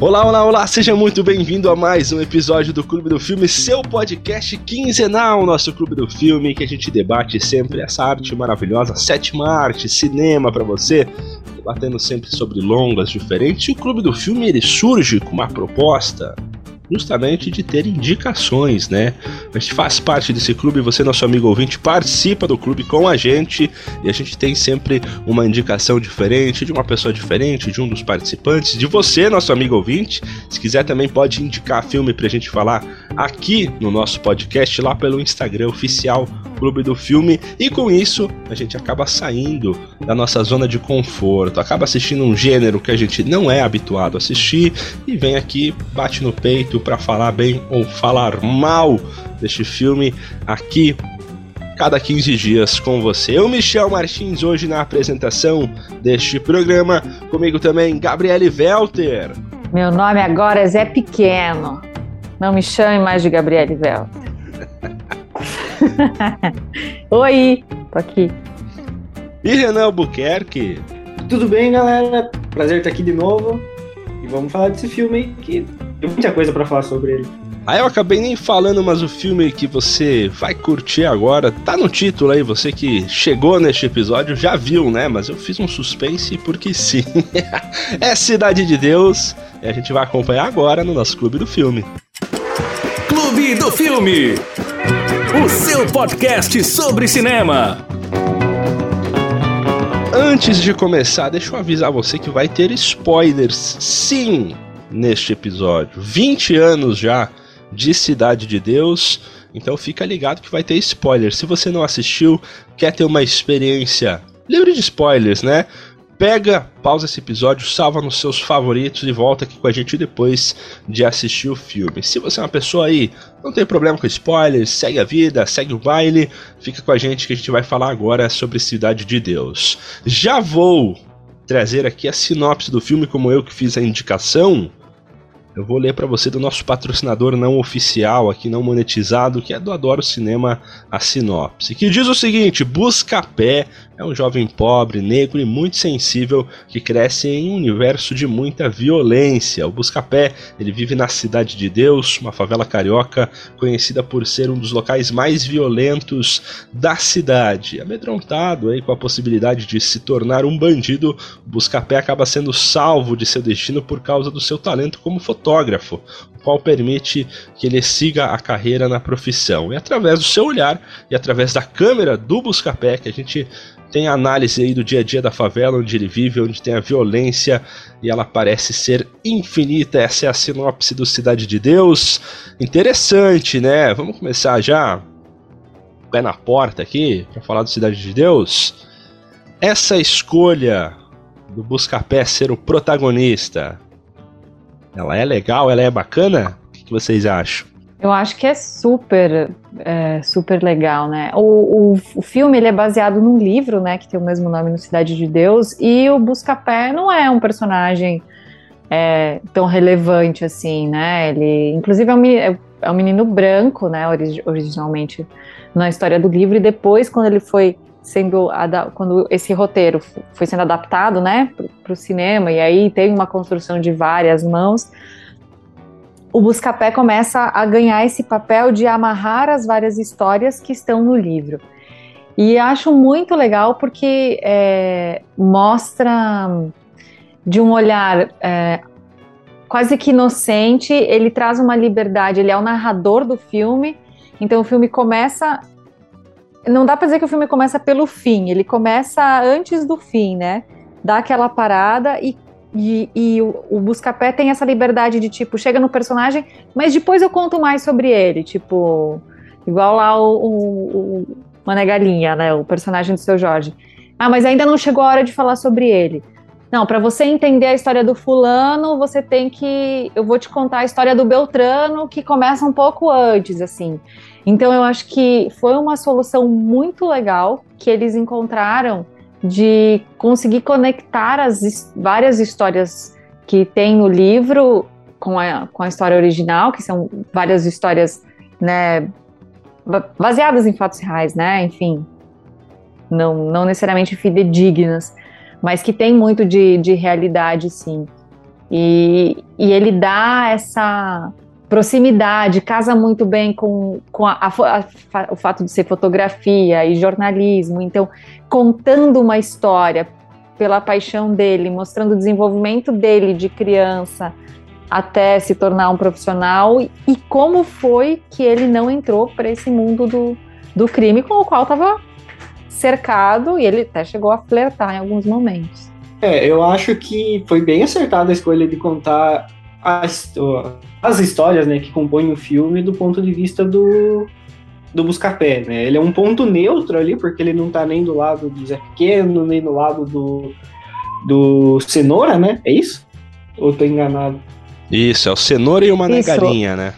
Olá, olá, olá, seja muito bem-vindo a mais um episódio do Clube do Filme, seu podcast quinzenal, nosso Clube do Filme, que a gente debate sempre essa arte maravilhosa, sétima arte, cinema para você, debatendo sempre sobre longas diferentes. E o Clube do Filme ele surge com uma proposta justamente de ter indicações, né? A gente faz parte desse clube, você, nosso amigo ouvinte, participa do clube com a gente e a gente tem sempre uma indicação diferente, de uma pessoa diferente, de um dos participantes, de você, nosso amigo ouvinte. Se quiser também pode indicar filme pra gente falar aqui no nosso podcast, lá pelo Instagram oficial Clube do Filme, e com isso a gente acaba saindo da nossa zona de conforto, acaba assistindo um gênero que a gente não é habituado a assistir e vem aqui, bate no peito para falar bem ou falar mal deste filme aqui cada 15 dias com você. Eu, Michel Martins, hoje na apresentação deste programa. Comigo também, Gabriele Welter. Meu nome agora é Zé Pequeno. Não me chame mais de Gabriele Welter. Oi, tô aqui. E Renan Albuquerque. Tudo bem, galera? Prazer estar aqui de novo. E vamos falar desse filme aí, que tem muita coisa para falar sobre ele. Aí eu acabei nem falando, mas o filme que você vai curtir agora tá no título aí. Você que chegou neste episódio já viu, né? Mas eu fiz um suspense porque sim. é Cidade de Deus e a gente vai acompanhar agora no nosso Clube do Filme. Clube do Filme o seu podcast sobre cinema. Antes de começar, deixa eu avisar você que vai ter spoilers, sim, neste episódio. 20 anos já de Cidade de Deus, então fica ligado que vai ter spoilers. Se você não assistiu, quer ter uma experiência livre de spoilers, né? Pega, pausa esse episódio, salva nos seus favoritos e volta aqui com a gente depois de assistir o filme. Se você é uma pessoa aí, não tem problema com spoilers, segue a vida, segue o baile, fica com a gente que a gente vai falar agora sobre Cidade de Deus. Já vou trazer aqui a sinopse do filme, como eu que fiz a indicação. Eu vou ler para você do nosso patrocinador não oficial, aqui não monetizado, que é do Adoro Cinema, a sinopse, que diz o seguinte: Busca Pé é um jovem pobre, negro e muito sensível que cresce em um universo de muita violência. O Buscapé, ele vive na Cidade de Deus, uma favela carioca conhecida por ser um dos locais mais violentos da cidade. Amedrontado aí com a possibilidade de se tornar um bandido, o Buscapé acaba sendo salvo de seu destino por causa do seu talento como fotógrafo, qual permite que ele siga a carreira na profissão. E através do seu olhar e através da câmera do Buscapé que a gente tem a análise aí do dia a dia da favela, onde ele vive, onde tem a violência e ela parece ser infinita. Essa é a sinopse do Cidade de Deus. Interessante, né? Vamos começar já pé na porta aqui para falar do Cidade de Deus. Essa escolha do Buscapé ser o protagonista, ela é legal, ela é bacana? O que vocês acham? Eu acho que é super, é, super legal, né? O, o, o, filme ele é baseado num livro, né, que tem o mesmo nome no Cidade de Deus, e o Buscapé não é um personagem é, tão relevante assim, né? Ele, inclusive, é um, é, é um menino branco, né, originalmente na história do livro, e depois, quando ele foi sendo quando esse roteiro foi sendo adaptado, né, para o cinema, e aí tem uma construção de várias mãos o Buscapé começa a ganhar esse papel de amarrar as várias histórias que estão no livro. E acho muito legal porque é, mostra de um olhar é, quase que inocente, ele traz uma liberdade, ele é o narrador do filme, então o filme começa. Não dá para dizer que o filme começa pelo fim, ele começa antes do fim, né? Dá aquela parada e e, e o, o Buscapé tem essa liberdade de, tipo, chega no personagem, mas depois eu conto mais sobre ele, tipo, igual lá o, o, o Mané Galinha, né, o personagem do seu Jorge. Ah, mas ainda não chegou a hora de falar sobre ele. Não, para você entender a história do fulano, você tem que. Eu vou te contar a história do Beltrano, que começa um pouco antes, assim. Então eu acho que foi uma solução muito legal que eles encontraram de conseguir conectar as várias histórias que tem no livro com a, com a história original, que são várias histórias, né, baseadas em fatos reais, né, enfim, não, não necessariamente fidedignas, mas que tem muito de, de realidade, sim. E, e ele dá essa proximidade, casa muito bem com, com a, a, a, o fato de ser fotografia e jornalismo. Então, contando uma história pela paixão dele, mostrando o desenvolvimento dele de criança até se tornar um profissional e como foi que ele não entrou para esse mundo do, do crime com o qual estava cercado e ele até chegou a flertar em alguns momentos. É, eu acho que foi bem acertada a escolha de contar as, as histórias né, que compõem o filme do ponto de vista do, do Buscapé, né? Ele é um ponto neutro ali, porque ele não tá nem do lado do Zé Pequeno, nem do lado do, do Cenoura, né? É isso? Ou tô enganado? Isso, é o Cenoura e uma isso. negarinha, né?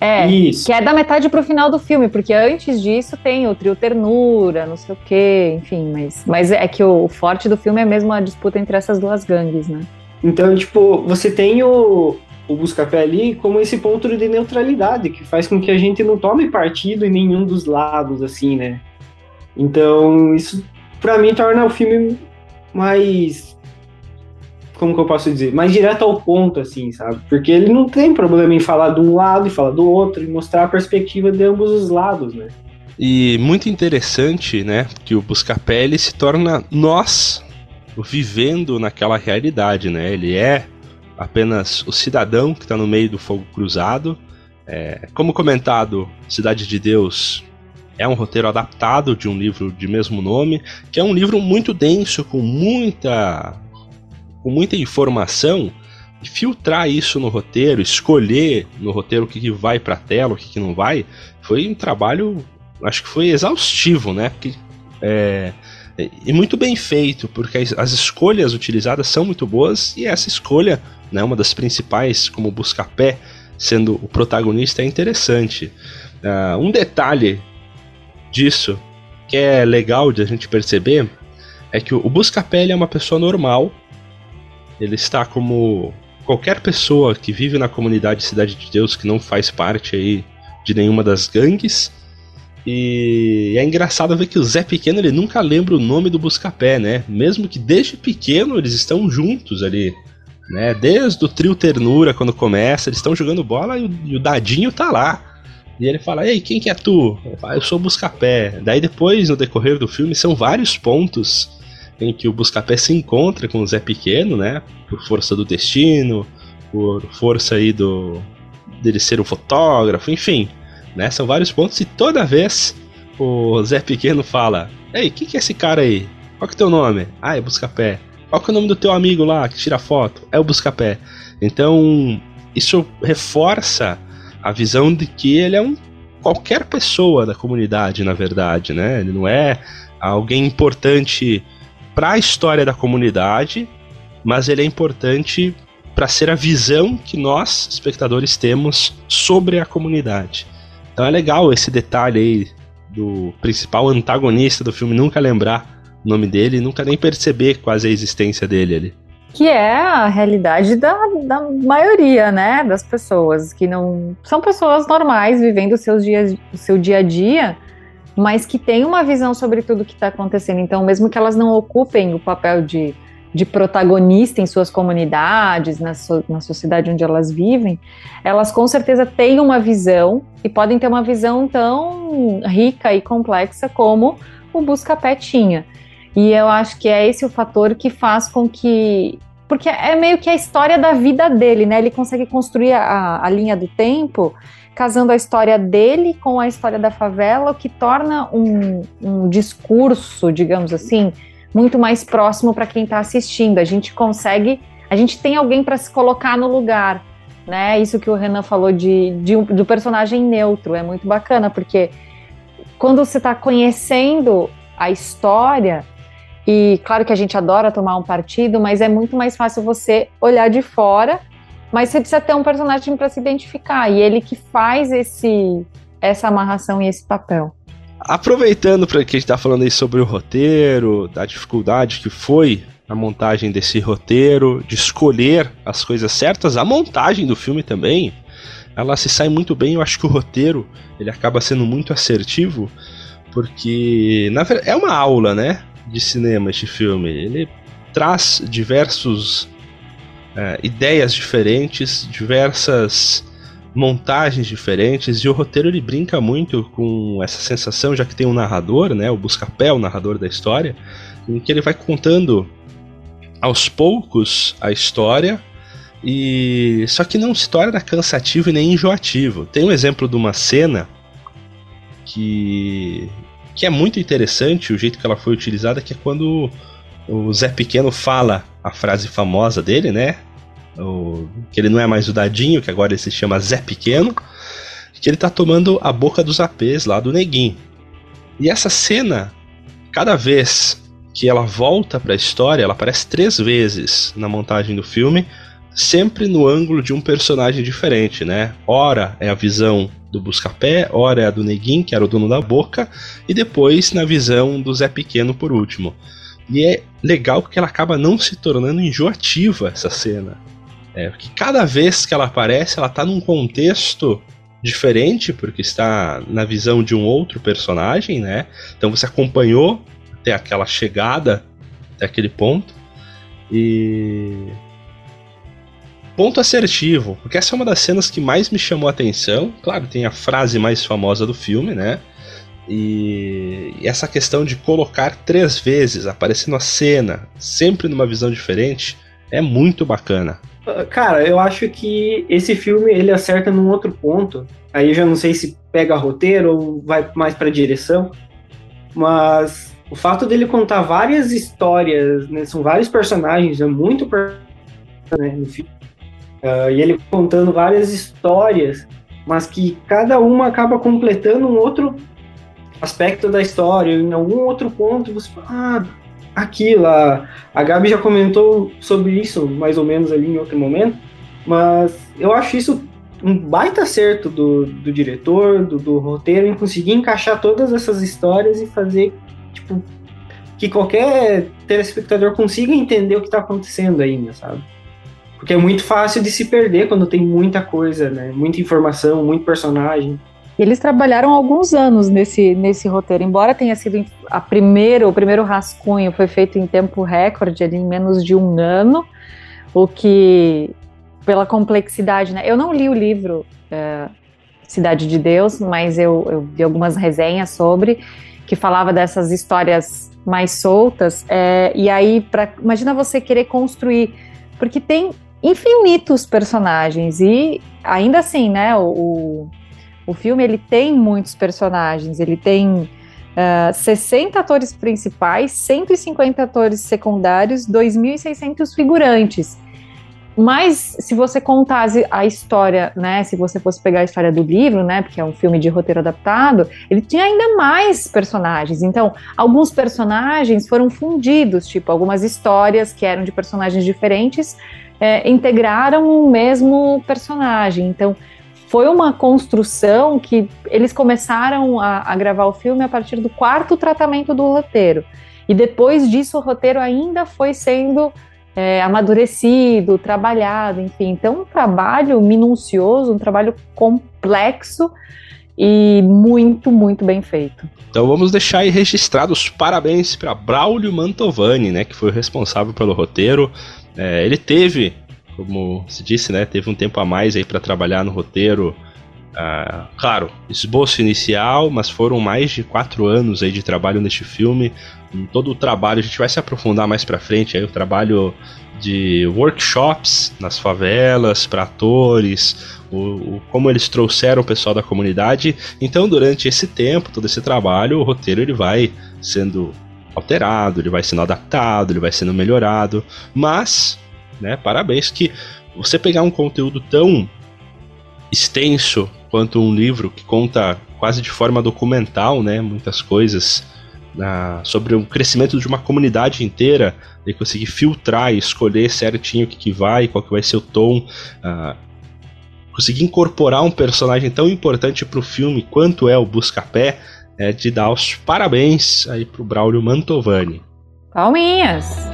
É, Isso. que é da metade pro final do filme, porque antes disso tem o trio Ternura, não sei o quê, enfim, mas, mas é que o forte do filme é mesmo a disputa entre essas duas gangues, né? Então, tipo, você tem o, o Buscapé ali como esse ponto de neutralidade, que faz com que a gente não tome partido em nenhum dos lados, assim, né? Então, isso para mim torna o filme mais como que eu posso dizer, mais direto ao ponto, assim, sabe? Porque ele não tem problema em falar de um lado e falar do outro, e mostrar a perspectiva de ambos os lados, né? E muito interessante, né, que o Buscapé se torna nós vivendo naquela realidade, né? Ele é apenas o cidadão que está no meio do fogo cruzado. É, como comentado, Cidade de Deus é um roteiro adaptado de um livro de mesmo nome, que é um livro muito denso, com muita com muita informação, filtrar isso no roteiro, escolher no roteiro o que, que vai para a tela, o que, que não vai, foi um trabalho, acho que foi exaustivo, né? Porque, é, e muito bem feito, porque as, escolhas utilizadas são muito boas e essa escolha, né, uma das principais, como Buscapé, sendo o protagonista, é interessante. Uh, um detalhe disso que é legal de a gente perceber é que o, Buscapé é uma pessoa normal ele está como qualquer pessoa que vive na comunidade Cidade de Deus que não faz parte aí de nenhuma das gangues. E é engraçado ver que o Zé Pequeno ele nunca lembra o nome do Buscapé, né? Mesmo que desde pequeno eles estão juntos ali, né? Desde o trio Ternura quando começa, eles estão jogando bola e o, e o, Dadinho tá lá. E ele fala: "Ei, quem que é tu?" Eu, falo, eu sou o Buscapé. Daí depois no decorrer do filme são vários pontos em que o Buscapé se encontra com o Zé Pequeno, né? Por força do destino, por força aí do dele ser um fotógrafo, enfim, né? São vários pontos e toda vez o Zé Pequeno fala: "Ei, quem que é esse cara aí? Qual que é teu nome?" "Ah, é Buscapé." "Qual que é o nome do teu amigo lá que tira foto?" "É o Buscapé." Então, isso reforça a visão de que ele é um qualquer pessoa da comunidade, na verdade, né? Ele não é alguém importante para a história da comunidade, mas ele é importante para ser a visão que nós, espectadores, temos sobre a comunidade. Então é legal esse detalhe aí do principal antagonista do filme nunca lembrar o nome dele, nunca nem perceber quase a existência dele ali. Que é a realidade da, da maioria, né, das pessoas, que não são pessoas normais, vivendo seus dias, o seu dia a dia, mas que tem uma visão sobre tudo que está acontecendo. Então, mesmo que elas não ocupem o papel de, de protagonista em suas comunidades, na, so, na sociedade onde elas vivem, elas com certeza têm uma visão e podem ter uma visão tão rica e complexa como o Buscapé tinha. E eu acho que é esse o fator que faz com que. Porque é meio que a história da vida dele, né? Ele consegue construir a, a linha do tempo casando a história dele com a história da favela, o que torna um, um discurso, digamos assim, muito mais próximo para quem está assistindo. A gente consegue, a gente tem alguém para se colocar no lugar, né? Isso que o Renan falou de, de um, do personagem neutro é muito bacana, porque quando você está conhecendo a história, e claro que a gente adora tomar um partido, mas é muito mais fácil você olhar de fora mas você precisa ter um personagem para se identificar e ele que faz esse essa amarração e esse papel. Aproveitando para que a gente está falando aí sobre o roteiro, da dificuldade que foi a montagem desse roteiro, de escolher as coisas certas, a montagem do filme também, ela se sai muito bem. Eu acho que o roteiro ele acaba sendo muito assertivo, porque na verdade é uma aula, né, de cinema este filme. Ele traz diversos é, ideias diferentes, diversas montagens diferentes e o roteiro ele brinca muito com essa sensação, já que tem um narrador, né, o Buscapé, o narrador da história, em que ele vai contando aos poucos a história e só que não se torna cansativo e nem enjoativo. Tem um exemplo de uma cena que que é muito interessante o jeito que ela foi utilizada, que é quando o Zé Pequeno fala a frase famosa dele, né? O, que ele não é mais o Dadinho, que agora ele se chama Zé Pequeno, que ele tá tomando a boca dos apês lá do Neguinho. E essa cena, cada vez que ela volta para a história, ela aparece três vezes na montagem do filme, sempre no ângulo de um personagem diferente, né? Ora é a visão do Buscapé, ora é a do Neguinho, que era o dono da boca, e depois na visão do Zé Pequeno por último. E é legal porque ela acaba não se tornando enjoativa essa cena. É, porque cada vez que ela aparece, ela está num contexto diferente, porque está na visão de um outro personagem, né? Então você acompanhou até aquela chegada, até aquele ponto. E. Ponto assertivo, porque essa é uma das cenas que mais me chamou a atenção. Claro, tem a frase mais famosa do filme, né? E, essa questão de colocar três vezes, aparecendo a cena, sempre numa visão diferente, é muito bacana. Cara, eu acho que esse filme ele acerta num outro ponto. Aí eu já não sei se pega roteiro ou vai mais para direção, mas o fato dele contar várias histórias, né, são vários personagens, é muito né, no filme. Uh, e ele contando várias histórias, mas que cada uma acaba completando um outro aspecto da história, em algum outro ponto você fala, ah, aquilo, a, a Gabi já comentou sobre isso mais ou menos ali em outro momento, mas eu acho isso um baita acerto do, do diretor, do, do roteiro, em conseguir encaixar todas essas histórias e fazer, tipo, que qualquer telespectador consiga entender o que está acontecendo ainda, sabe? Porque é muito fácil de se perder quando tem muita coisa, né? Muita informação, muito personagem. Eles trabalharam alguns anos nesse, nesse roteiro, embora tenha sido a primeira, o primeiro rascunho foi feito em tempo recorde, ali em menos de um ano, o que, pela complexidade, né? Eu não li o livro é, Cidade de Deus, mas eu, eu vi algumas resenhas sobre, que falava dessas histórias mais soltas, é, e aí, pra, imagina você querer construir, porque tem infinitos personagens, e ainda assim, né, o, o filme ele tem muitos personagens, ele tem uh, ah, 60 atores principais, 150 atores secundários, 2.600 figurantes. Mas se você contar a história, né, se você fosse pegar a história do livro, né, porque é um filme de roteiro adaptado, ele tinha ainda mais personagens. Então, alguns personagens foram fundidos, tipo algumas histórias que eram de personagens diferentes é, integraram o mesmo personagem. Então, foi uma construção que eles começaram a, a, gravar o filme a partir do quarto tratamento do roteiro. E depois disso, o roteiro ainda foi sendo é, amadurecido, trabalhado, enfim. Então, um trabalho minucioso, um trabalho complexo e muito, muito bem feito. Então vamos deixar aí registrado os parabéns para Braulio Mantovani, né, que foi o responsável pelo roteiro. É, ele teve como se disse, né, teve um tempo a mais aí para trabalhar no roteiro. Ah, claro, esboço inicial, mas foram mais de quatro anos aí de trabalho neste filme. Em todo o trabalho, a gente vai se aprofundar mais para frente aí o trabalho de workshops nas favelas para atores, o, o, como eles trouxeram o pessoal da comunidade. Então, durante esse tempo, todo esse trabalho, o roteiro ele vai sendo alterado, ele vai sendo adaptado, ele vai sendo melhorado, mas né? Parabéns que você pegar um conteúdo tão extenso quanto um livro que conta quase de forma documental, né? Muitas coisas sobre o crescimento de uma comunidade inteira e conseguir filtrar e escolher certinho o que, que vai, qual que vai ser o tom. Uh, conseguir incorporar um personagem tão importante para o filme quanto é o Buscapé, é de dar os parabéns aí pro Braulio Mantovani. Palminhas!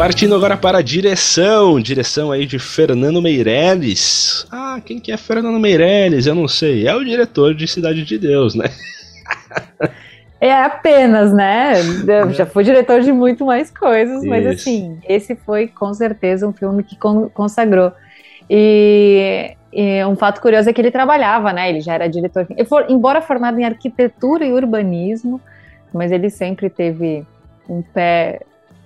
Partindo agora para a direção, direção aí de Fernando Meirelles. Ah, quem que é Fernando Meirelles? Eu não sei. É o diretor de Cidade de Deus, né? É apenas, né? Eu já fui diretor de muito mais coisas, mas Isso. assim, esse foi com certeza um filme que con- consagrou. E, e um fato curioso é que ele trabalhava, né? Ele já era diretor. For- embora formado em arquitetura e urbanismo, mas ele sempre teve um pé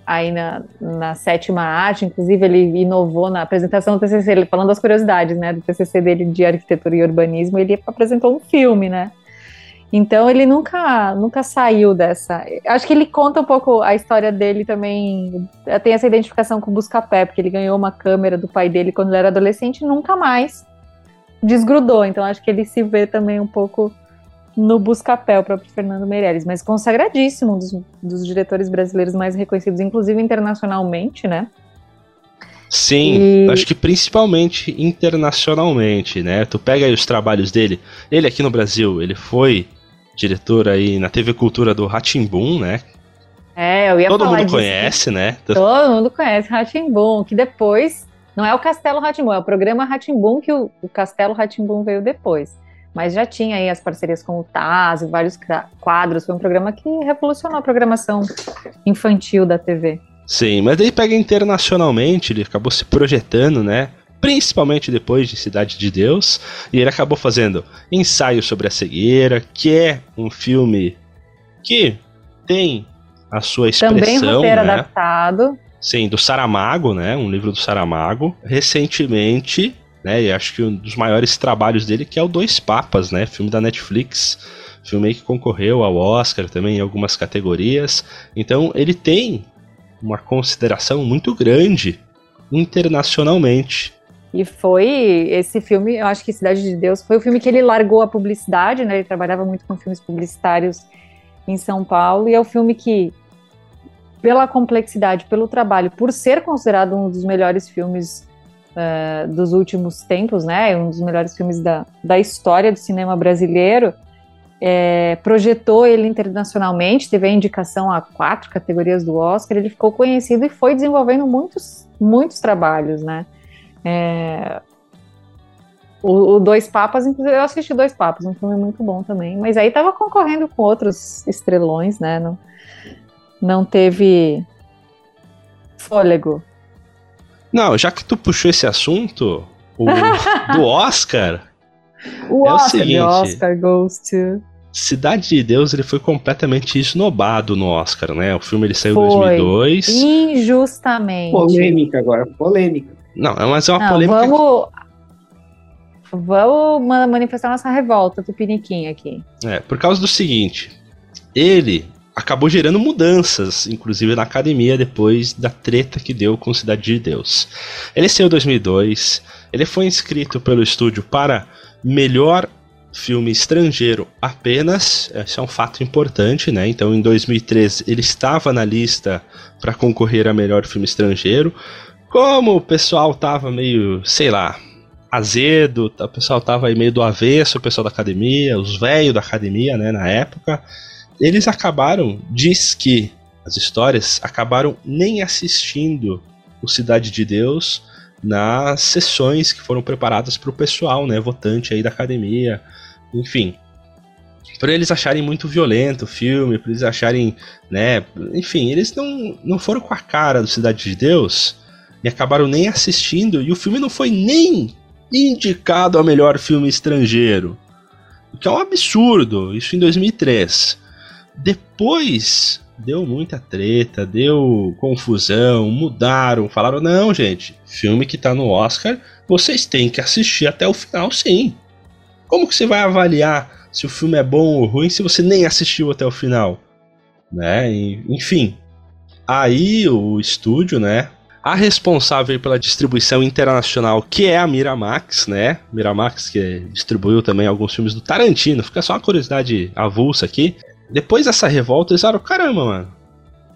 aí na, na sétima arte. Inclusive, ele inovou na apresentação do TCC, ele falando das curiosidades, né? Do TCC dele de arquitetura e urbanismo, ele apresentou um filme, né? Então ele nunca, nunca saiu dessa. Acho que ele conta um pouco a história dele também. Tem essa identificação com o Buscapé, porque ele ganhou uma câmera do pai dele quando ele era adolescente e nunca mais desgrudou. Então acho que ele se vê também um pouco no Buscapé, o próprio Fernando Meirelles, mas consagradíssimo, um dos, dos diretores brasileiros mais reconhecidos, inclusive internacionalmente, né? Sim, E- acho que principalmente internacionalmente, né? Tu pega aí os trabalhos dele. Ele aqui no Brasil, ele foi diretor aí na TV Cultura do Ratimbum, né? É, eu ia Todo mundo disso. conhece, né? Todo mundo conhece Ratimbum, que depois não é o Castelo Ratimbum, é o programa Ratimbum que o, o Castelo Ratimbum veio depois. Mas já tinha aí as parcerias com o Taz e vários quadros. Foi um programa que revolucionou a programação infantil da TV. Sim, mas daí pega internacionalmente, ele acabou se projetando, né? Principalmente depois de Cidade de Deus, e ele acabou fazendo Ensaio sobre a Cegueira, que é um filme que tem a sua Também expressão, roteiro né? adaptado. Sim, do Saramago, né? Um livro do Saramago. Recentemente, né? E acho que um dos maiores trabalhos dele que é o Dois Papas, né? Filme da Netflix. Filme que concorreu ao Oscar também em algumas categorias. Então ele tem uma consideração muito grande internacionalmente. E foi esse filme, eu acho que Cidade de Deus, foi o filme que ele largou a publicidade, né? Ele trabalhava muito com filmes publicitários em São Paulo, e é o filme que, pela complexidade, pelo trabalho, por ser considerado um dos melhores filmes eh, dos últimos tempos, né? Um dos melhores filmes da, da história do cinema brasileiro, eh, projetou ele internacionalmente, teve a indicação a quatro categorias do Oscar, ele ficou conhecido e foi desenvolvendo muitos, muitos trabalhos, né? É, O, o Dois Papas, inclusive, eu assisti Dois Papas, um filme muito bom também. Mas aí tava concorrendo com outros estrelões, né? Não, não teve fôlego. Não, já que tu puxou esse assunto, o do Oscar, O É o Oscar, seguinte. the Oscar goes to. Cidade de Deus, ele foi completamente esnobado no Oscar, né? O filme ele saiu em Foi. 2002. Injustamente. Polêmica agora, polêmica. Não, mas é uma Não, polêmica vamos. Vamos ma- manifestar nossa revolta, Tupiniquim aqui. É, por causa do seguinte, ele acabou gerando mudanças, inclusive na academia, depois da treta que deu com Cidade de Deus. Ele saiu em 2002, ele foi inscrito pelo estúdio para melhor filme estrangeiro apenas, esse é um fato importante, né? Então em 2013 ele estava na lista para concorrer a melhor filme estrangeiro. Como o pessoal tava meio, sei lá, azedo, tá- o pessoal tava aí meio do avesso, o pessoal da academia, os velhos da academia, né, na época, eles acabaram, diz que as histórias acabaram nem assistindo o Cidade de Deus nas sessões que foram preparadas para o pessoal, né, votante aí da academia, enfim. Por eles acharem muito violento o filme, por eles acharem, né, enfim, eles não, não foram com a cara do Cidade de Deus e acabaram nem assistindo, e o filme não foi nem indicado ao melhor filme estrangeiro. O que é um absurdo, isso em 2003. Depois deu muita treta, deu confusão, mudaram, falaram: não, gente, filme que tá no Oscar, vocês têm que assistir até o final, sim. Como que você vai avaliar se o filme é bom ou ruim se você nem assistiu até o final? Né? Enfim. Aí o estúdio, né? A responsável pela distribuição internacional, que é a Miramax, né? Miramax que distribuiu também alguns filmes do Tarantino. Fica só uma curiosidade avulsa aqui. Depois dessa revolta, eles falaram: caramba, mano,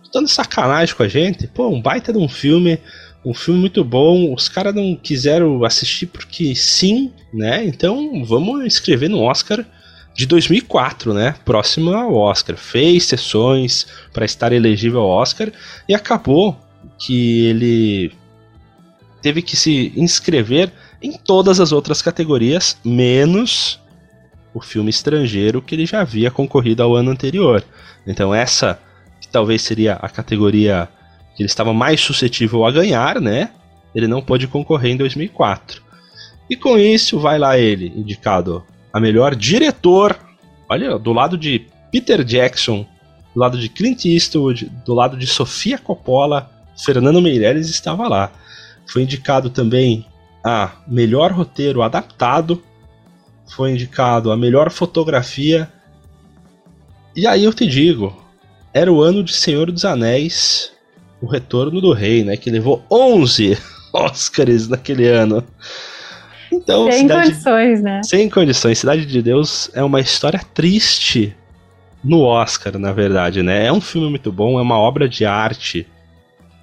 tô dando sacanagem com a gente. Pô, um baita de um filme, um filme muito bom. Os caras não quiseram assistir porque sim, né? Então vamos escrever no Oscar de 2004, né? Próximo ao Oscar. Fez sessões para estar elegível ao Oscar e acabou que ele teve que se inscrever em todas as outras categorias, menos o filme estrangeiro que ele já havia concorrido ao ano anterior. Então essa que talvez seria a categoria que ele estava mais suscetível a ganhar, né? Ele não pôde concorrer em 2004. E com isso vai lá ele, indicado a melhor diretor. Olha, do lado de Peter Jackson, do lado de Clint Eastwood, do lado de Sofia Coppola, Fernando Meirelles estava lá. Foi indicado também a melhor roteiro adaptado, foi indicado a melhor fotografia. E aí eu te digo, era o ano de Senhor dos Anéis, o Retorno do Rei, né, que levou 11 Oscars naquele ano. Então, sem Cidade... condições, né? Sem condições. Cidade de Deus é uma história triste no Oscar, na verdade, né? É um filme muito bom, é uma obra de arte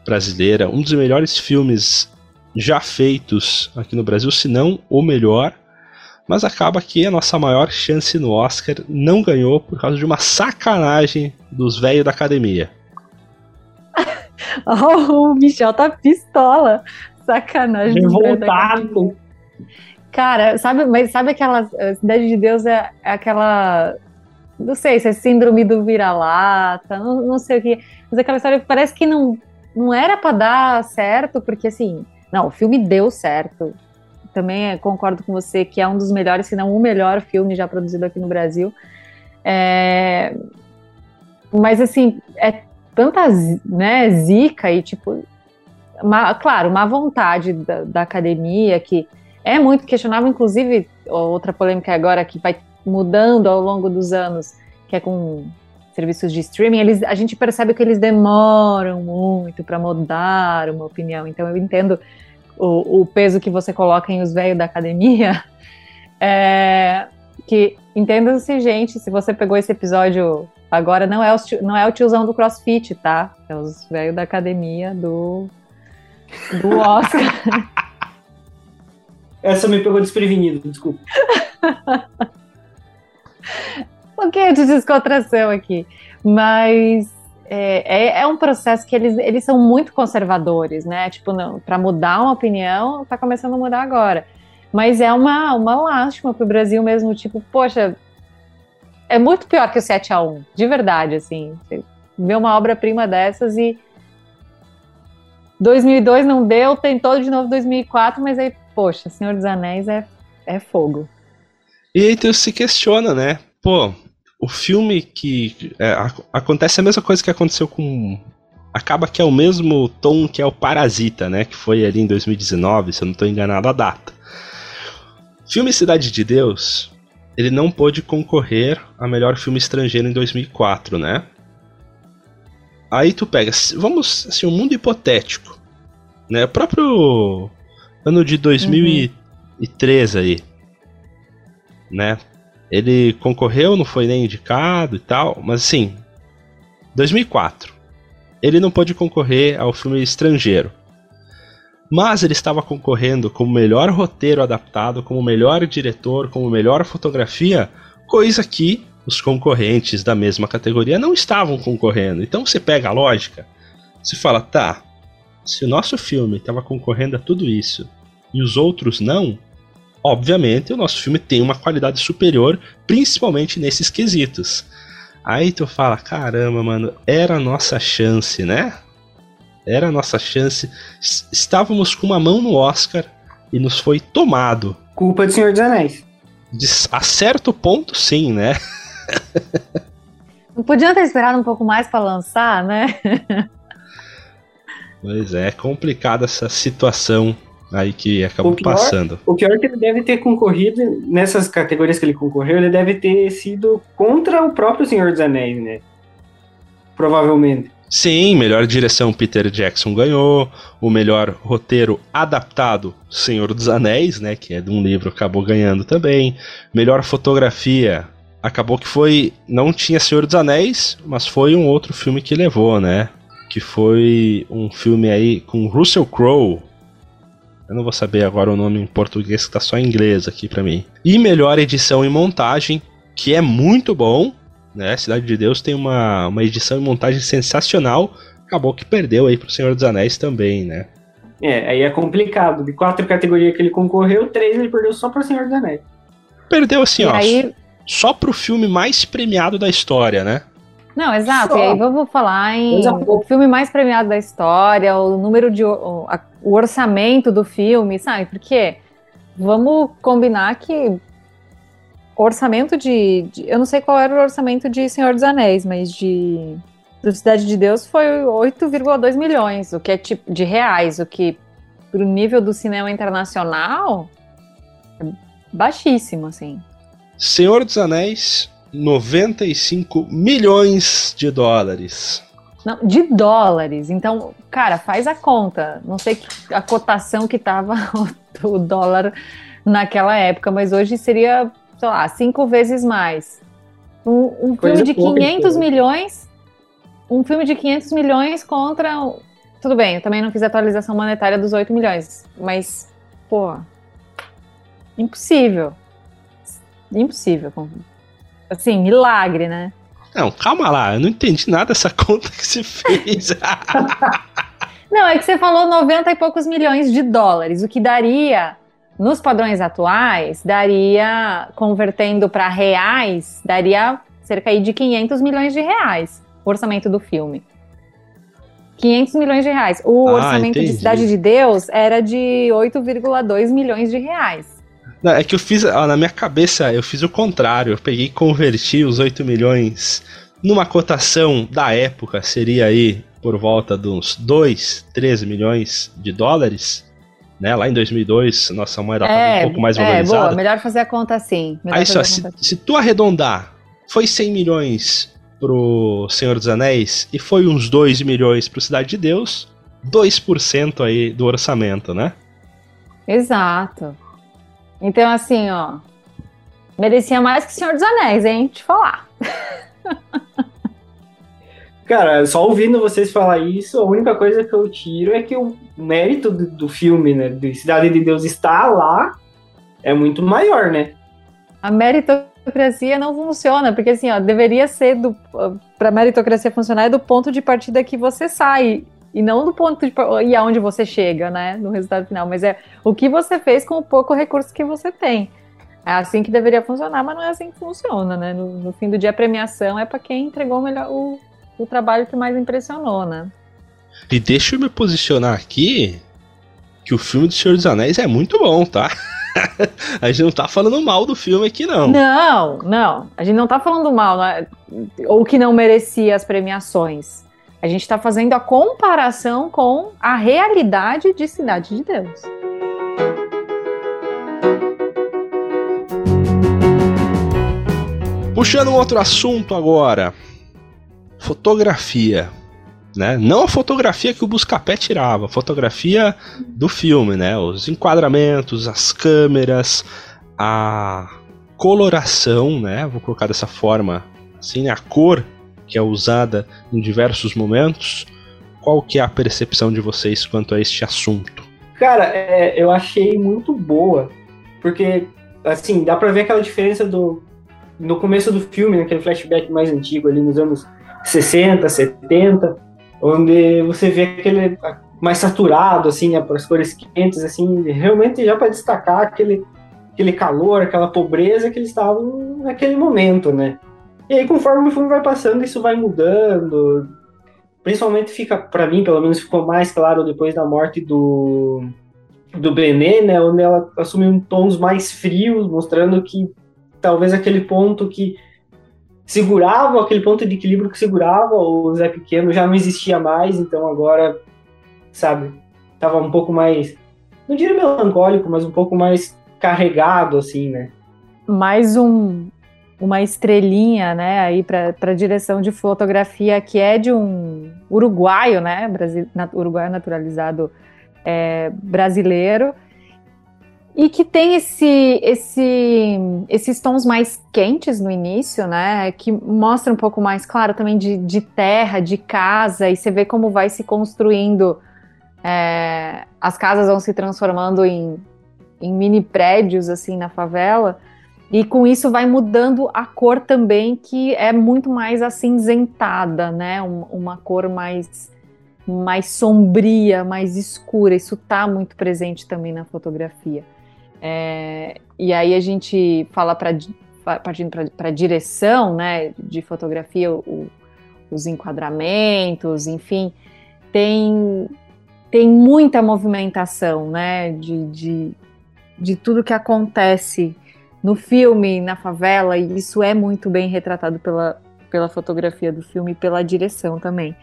brasileira, um dos melhores filmes já feitos aqui no Brasil, se não o melhor. Mas acaba que a nossa maior chance no Oscar não ganhou por causa de uma sacanagem dos velhos da academia. oh, o Michel tá pistola. Sacanagem. Revoltado. Cara, sabe, mas sabe aquela Cidade de Deus é, é aquela não sei se é síndrome do vira-lata, não, não sei o que, mas aquela história que parece que não, não era para dar certo, porque assim, não, o filme deu certo. Também concordo com você que é um dos melhores, se não o melhor filme já produzido aqui no Brasil. É, mas assim, é tanta né, zica e tipo, uma, claro, uma vontade da, da academia que é muito questionável, inclusive, outra polêmica agora que vai mudando ao longo dos anos, que é com serviços de streaming, eles, a gente percebe que eles demoram muito para mudar uma opinião. Então eu entendo o, o peso que você coloca em os velhos da academia. É, que entenda-se, gente, se você pegou esse episódio agora, não é, o, não é o tiozão do CrossFit, tá? É os velhos da academia do, do Oscar. Essa me pegou desprevenido, desculpa. pouquinho de descontração aqui. Mas é, é, é, um processo que eles, eles são muito conservadores, né? Tipo, para mudar uma opinião, tá começando a mudar agora. Mas é uma, uma lástima pro Brasil mesmo, tipo, poxa, é muito pior que o 7 a 1 de verdade, assim. Vê uma obra-prima dessas e 2002 não deu, tentou de novo 2004, mas aí poxa, Senhor dos Anéis é, é fogo. E aí tu se questiona, né? Pô, o filme que. É, a, acontece a mesma coisa que aconteceu com. Acaba que é o mesmo tom que é o Parasita, né? Que foi ali em 2019, se eu não estou enganado a data. Filme Cidade de Deus, ele não pôde concorrer a melhor filme estrangeiro em 2004, né? Aí tu pega, vamos assim, um mundo hipotético, né? O próprio ano de 2003 uhum. aí, né? Ele concorreu, não foi nem indicado e tal, mas assim, 2004. Ele não pôde concorrer ao filme estrangeiro. Mas ele estava concorrendo como melhor roteiro adaptado, como melhor diretor, como melhor fotografia, coisa que os concorrentes da mesma categoria não estavam concorrendo. Então você pega a lógica, você fala, tá, se o nosso filme estava concorrendo a tudo isso e os outros não, obviamente o nosso filme tem uma qualidade superior, principalmente nesses quesitos. Aí tu fala, caramba, mano, era a nossa chance, né? Era a nossa chance. Estávamos com uma mão no Oscar e nos foi tomado. Culpa do Senhor dos Anéis. De, a certo ponto, sim, né? Não podiam ter esperado um pouco mais para lançar, né? Pois é, é complicada essa situação aí que acabou o pior, passando. O pior é que ele deve ter concorrido, nessas categorias que ele concorreu, ele deve ter sido contra o próprio Senhor dos Anéis, né? Provavelmente. Sim, melhor direção Peter Jackson ganhou, o melhor roteiro adaptado Senhor dos Anéis, né, que é de um livro, acabou ganhando também. Melhor fotografia, acabou que foi, não tinha Senhor dos Anéis, mas foi um outro filme que levou, né? Que foi um filme aí com Russell Crowe, eu não vou saber agora o nome em português, que tá só em inglês aqui para mim. E melhor edição e montagem, que é muito bom. Né? Cidade de Deus tem uma, uma edição e montagem sensacional, acabou que perdeu aí pro Senhor dos Anéis também, né? É, aí é complicado. De quatro categorias que ele concorreu, três ele perdeu só pro Senhor dos Anéis. Perdeu assim, E ó, aí, só pro filme mais premiado da história, né? não, exato. Só. E aí vamos falar em o filme mais premiado da história, o número de o, a- o orçamento do filme, sabe? Porque vamos combinar que orçamento de, de- eu não sei qual era o orçamento de Senhor dos Anéis, mas de do Cidade de Deus foi 8,2 milhões, o que é tipo de reais, o que pro nível do cinema internacional é baixíssimo, assim. Senhor dos Anéis, 95 milhões de dólares. Não, de dólares. Então, cara, faz a conta. Não sei a cotação que tava o, dólar naquela época, mas hoje seria, sei lá, cinco vezes mais. Um, um filme de pouca, 500 então. milhões, um filme de 500 milhões contra. Tudo bem, eu também não fiz a atualização monetária dos 8 milhões, mas, pô, impossível. Impossível. Assim, milagre, né? Não, calma lá, eu não entendi nada dessa conta que você fez. Não, é que você falou 90 e poucos milhões de dólares, o que daria, nos padrões atuais, daria, convertendo para reais, daria cerca aí de 500 milhões de reais, o orçamento do filme. 500 milhões de reais. O Ah, orçamento entendi. de Cidade de Deus era de 8,2 milhões de reais. Não, é que eu fiz, ó, na minha cabeça, eu fiz o contrário. Eu peguei e converti os 8 milhões numa cotação da época, seria aí por volta de uns 2, 13 milhões de dólares. Né? Lá em 2002, nossa moeda estava um pouco mais é, valorizada. boa, melhor fazer a conta assim. Aí só, se, assim. se tu arredondar, foi 100 milhões pro Senhor dos Anéis e foi uns 2 milhões pro Cidade de Deus, 2% aí do orçamento, né? Exato. Então, assim, ó. Merecia mais que Senhor dos Anéis, hein? Te falar. Cara, só ouvindo vocês falar isso, a única coisa que eu tiro é que o mérito do, do filme, né, de Cidade de Deus estar lá, é muito maior, né? A meritocracia não funciona, porque assim, ó, deveria ser do para meritocracia funcionar é do ponto de partida que você sai e não do ponto de e aonde você chega, né, no resultado final, mas é o que você fez com o pouco recurso que você tem. É assim que deveria funcionar, mas não é assim que funciona, né? No, no fim do dia a premiação é para quem entregou melhor o, o trabalho que mais impressionou, né? E deixa eu me posicionar aqui que o filme do Senhor dos Anéis é muito bom, tá? A gente não tá falando mal do filme aqui, não. Não, não. A gente não tá falando mal, né? ou que não merecia as premiações. A gente tá fazendo a comparação com a realidade de Cidade de Deus. Puxando um outro assunto agora. Fotografia. Né? Não a fotografia que o Buscapé tirava, a fotografia do filme, né? Os enquadramentos, as câmeras, a coloração, né? Vou colocar dessa forma, assim, né? a cor que é usada em diversos momentos. Qual que é a percepção de vocês quanto a este assunto? Cara, é, eu achei muito boa, porque, assim, dá pra ver aquela diferença do no começo do filme, naquele flashback mais antigo ali nos anos 60, 70, onde você vê aquele mais saturado, assim, né, as cores quentes, assim, realmente já para destacar aquele, aquele calor, aquela pobreza que eles estavam naquele momento, né? E aí, conforme o filme vai passando, isso vai mudando. Principalmente fica, para mim, pelo menos, ficou mais claro depois da morte do, do Brené, né? Onde ela assumiu um tons mais frios, mostrando que talvez aquele ponto que segurava, aquele ponto de equilíbrio que segurava o Zé Pequeno já não existia mais, então agora, sabe, tava um pouco mais, não diria melancólico, mas um pouco mais carregado, assim, né? Mais um, uma estrelinha, né, aí para direção de fotografia que é de um uruguaio, né, Brasil, nat, uruguaio naturalizado é, brasileiro, e que tem esse, esse, esses tons mais quentes no início, né? Que mostra um pouco mais, claro, também de, de terra, de casa, e você vê como vai se construindo. É, as casas vão se transformando em, em mini prédios, assim, na favela. E com isso vai mudando a cor também, que é muito mais acinzentada, né? Um, uma cor mais mais sombria, mais escura. Isso está muito presente também na fotografia. É, e aí a gente fala para partindo para a direção, né, de fotografia, o, os enquadramentos, enfim, tem tem muita movimentação, né, de, de, de tudo que acontece no filme, na favela, e isso é muito bem retratado pela, pela fotografia do filme e pela direção também,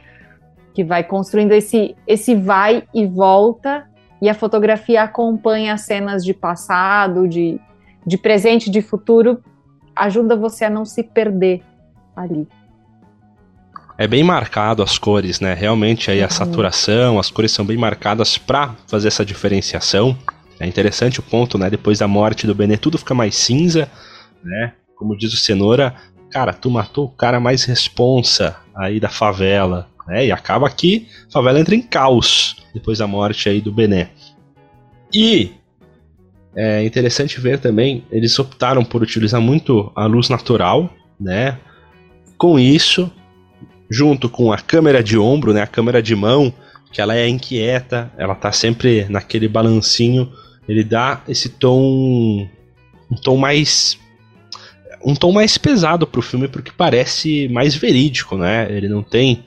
que vai construindo esse, esse vai e volta, e a fotografia acompanha as cenas de passado, de, de presente, de futuro, ajuda você a não se perder ali. É bem marcado as cores, né? Realmente aí a uhum. saturação, as cores são bem marcadas para fazer essa diferenciação. É interessante o ponto, né? Depois da morte do Benê, tudo fica mais cinza, né? Como diz o Cenoura, cara, tu matou o cara mais responsa aí da favela, né? E acaba que a favela entra em caos depois da morte aí do Bené. E é interessante ver também, eles optaram por utilizar muito a luz natural, né? Com isso, junto com a câmera de ombro, né? A câmera de mão, que ela é inquieta, ela tá sempre naquele balancinho ele dá esse tom um tom mais um tom mais pesado pro filme porque parece mais verídico, né? Ele não tem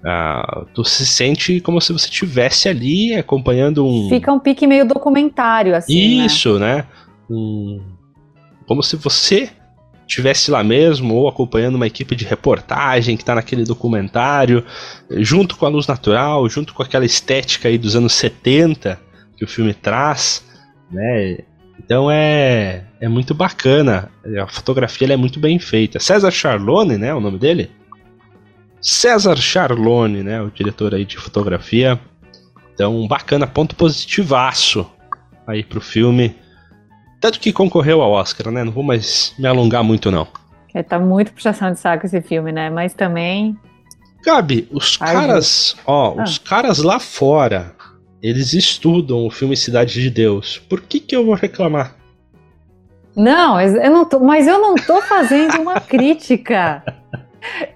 uh, tu se sente como se você estivesse ali acompanhando um fica um pique meio documentário assim, né? isso, né? né? Um, como se você estivesse lá mesmo ou acompanhando uma equipe de reportagem que está naquele documentário, junto com a luz natural, junto com aquela estética aí dos anos 70 que o filme traz né? Então é, é muito bacana. A fotografia é muito bem feita. César Charlone, né? O nome dele? César Charlone, né? O diretor aí de fotografia. Então, bacana, ponto positivaço aí pro filme. Tanto que concorreu ao Oscar, né? Não vou mais me alongar muito, não. É, tá muito puxação de saco esse filme, né? Mas também. Gabi, os Ai, caras, ó, ah. os caras lá fora eles estudam o filme Cidade de Deus. Por que, que eu vou reclamar? Não, eu não tô, mas eu não tô fazendo uma crítica.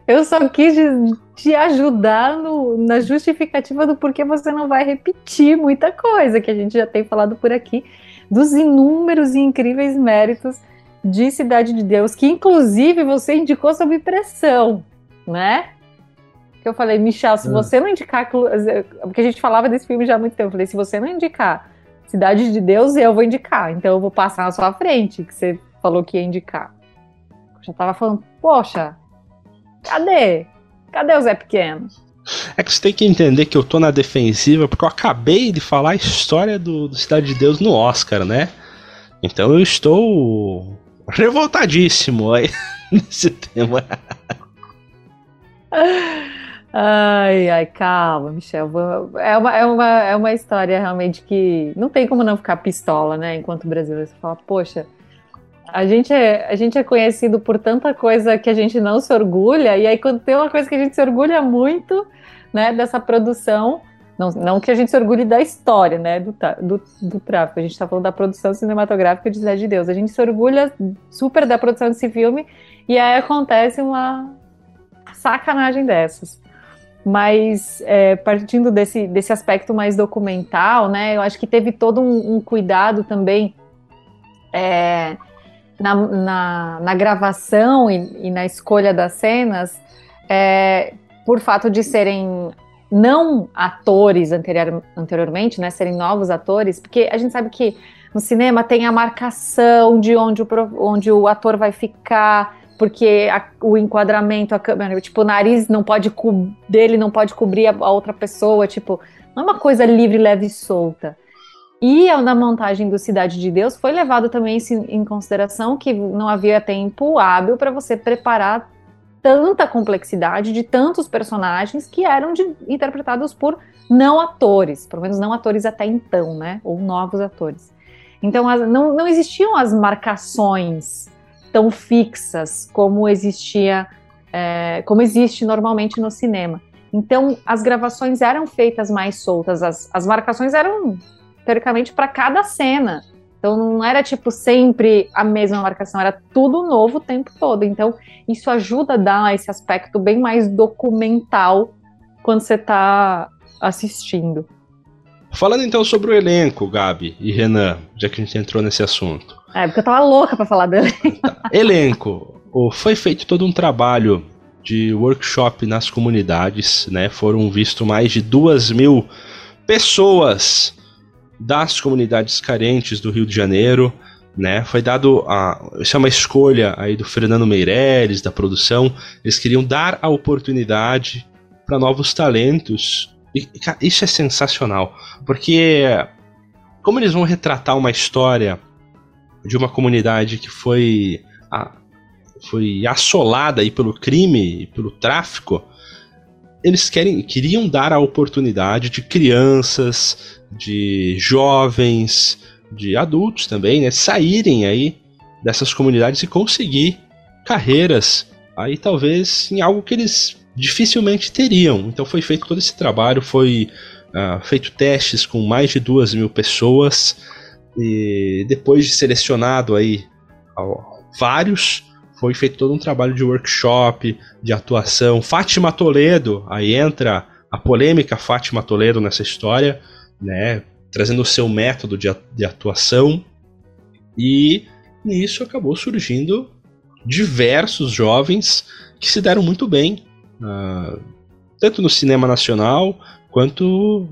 Eu só quis te ajudar no, na justificativa do porquê você não vai repetir muita coisa que a gente já tem falado por aqui, dos inúmeros e incríveis méritos de Cidade de Deus, que inclusive você indicou sob pressão, né? Que eu falei, Michel, se ah. você não indicar. Porque a gente falava desse filme já há muito tempo. Eu falei, se você não indicar Cidade de Deus, eu vou indicar. Então eu vou passar na sua frente, que você falou que ia indicar. Eu já tava falando, poxa, cadê? Cadê o Zé Pequeno? É que você tem que entender que eu tô na defensiva porque eu acabei de falar a história do, do Cidade de Deus no Oscar, né? Então eu estou revoltadíssimo aí nesse tema. Ai, ai, calma, Michel. É uma, é, uma, é uma história realmente que não tem como não ficar pistola, né? Enquanto brasileiro, você fala, poxa, a gente, é, a gente é conhecido por tanta coisa que a gente não se orgulha, e aí quando tem uma coisa que a gente se orgulha muito, né, dessa produção, não, não que a gente se orgulhe da história, né, do, do, do tráfico, a gente está falando da produção cinematográfica de Cidade de Deus, a gente se orgulha super da produção desse filme, e aí acontece uma sacanagem dessas. Mas é, partindo desse, desse aspecto mais documental, né, eu acho que teve todo um, um cuidado também é, na, na, na, gravação e, e, na escolha das cenas, é, por fato de serem não atores anterior, anteriormente, né, serem novos atores, porque a gente sabe que no cinema tem a marcação de onde o, onde o ator vai ficar, porque a, o enquadramento, a câmera, tipo, o nariz não pode dele não pode cobrir a, a, outra pessoa, tipo, não é uma coisa livre, leve e solta. E na montagem do Cidade de Deus foi levado também em consideração que não havia tempo hábil para você preparar tanta complexidade de tantos personagens que eram de, interpretados por não atores, pelo menos não atores até então, né? Ou novos atores. Então as, não, não existiam as marcações tão fixas como existia, é, como existe normalmente no cinema. Então, as gravações eram feitas mais soltas, as, as marcações eram, teoricamente, para cada cena. Então, não era, tipo, sempre a mesma marcação, era tudo novo o tempo todo. Então, isso ajuda a dar esse aspecto bem mais documental quando você está assistindo. Falando então sobre o elenco, Gabi e Renan, já que a gente entrou nesse assunto. É, porque eu tava louca para falar dele. elenco. Foi feito todo um trabalho de workshop nas comunidades, né? Foram vistos mais de duas mil pessoas das comunidades carentes do Rio de Janeiro, né? Foi dado a, isso é uma escolha aí do Fernando Meirelles da produção. Eles queriam dar a oportunidade para novos talentos e, isso é sensacional, porque como eles vão retratar uma história de uma comunidade que foi a, foi assolada aí pelo crime e pelo tráfico, eles querem, queriam dar a oportunidade de crianças, de jovens, de adultos também, né, saírem aí dessas comunidades e conseguir carreiras aí talvez em algo que eles dificilmente teriam. Então foi feito todo esse trabalho, foi uh, feito testes com mais de duas mil pessoas e depois de selecionado aí vários, foi feito todo um trabalho de workshop, de atuação. Fátima Toledo, aí entra a polêmica Fátima Toledo nessa história, né, trazendo o seu método de, de atuação e nisso acabou surgindo diversos jovens que se deram muito bem uh, tanto no cinema nacional quanto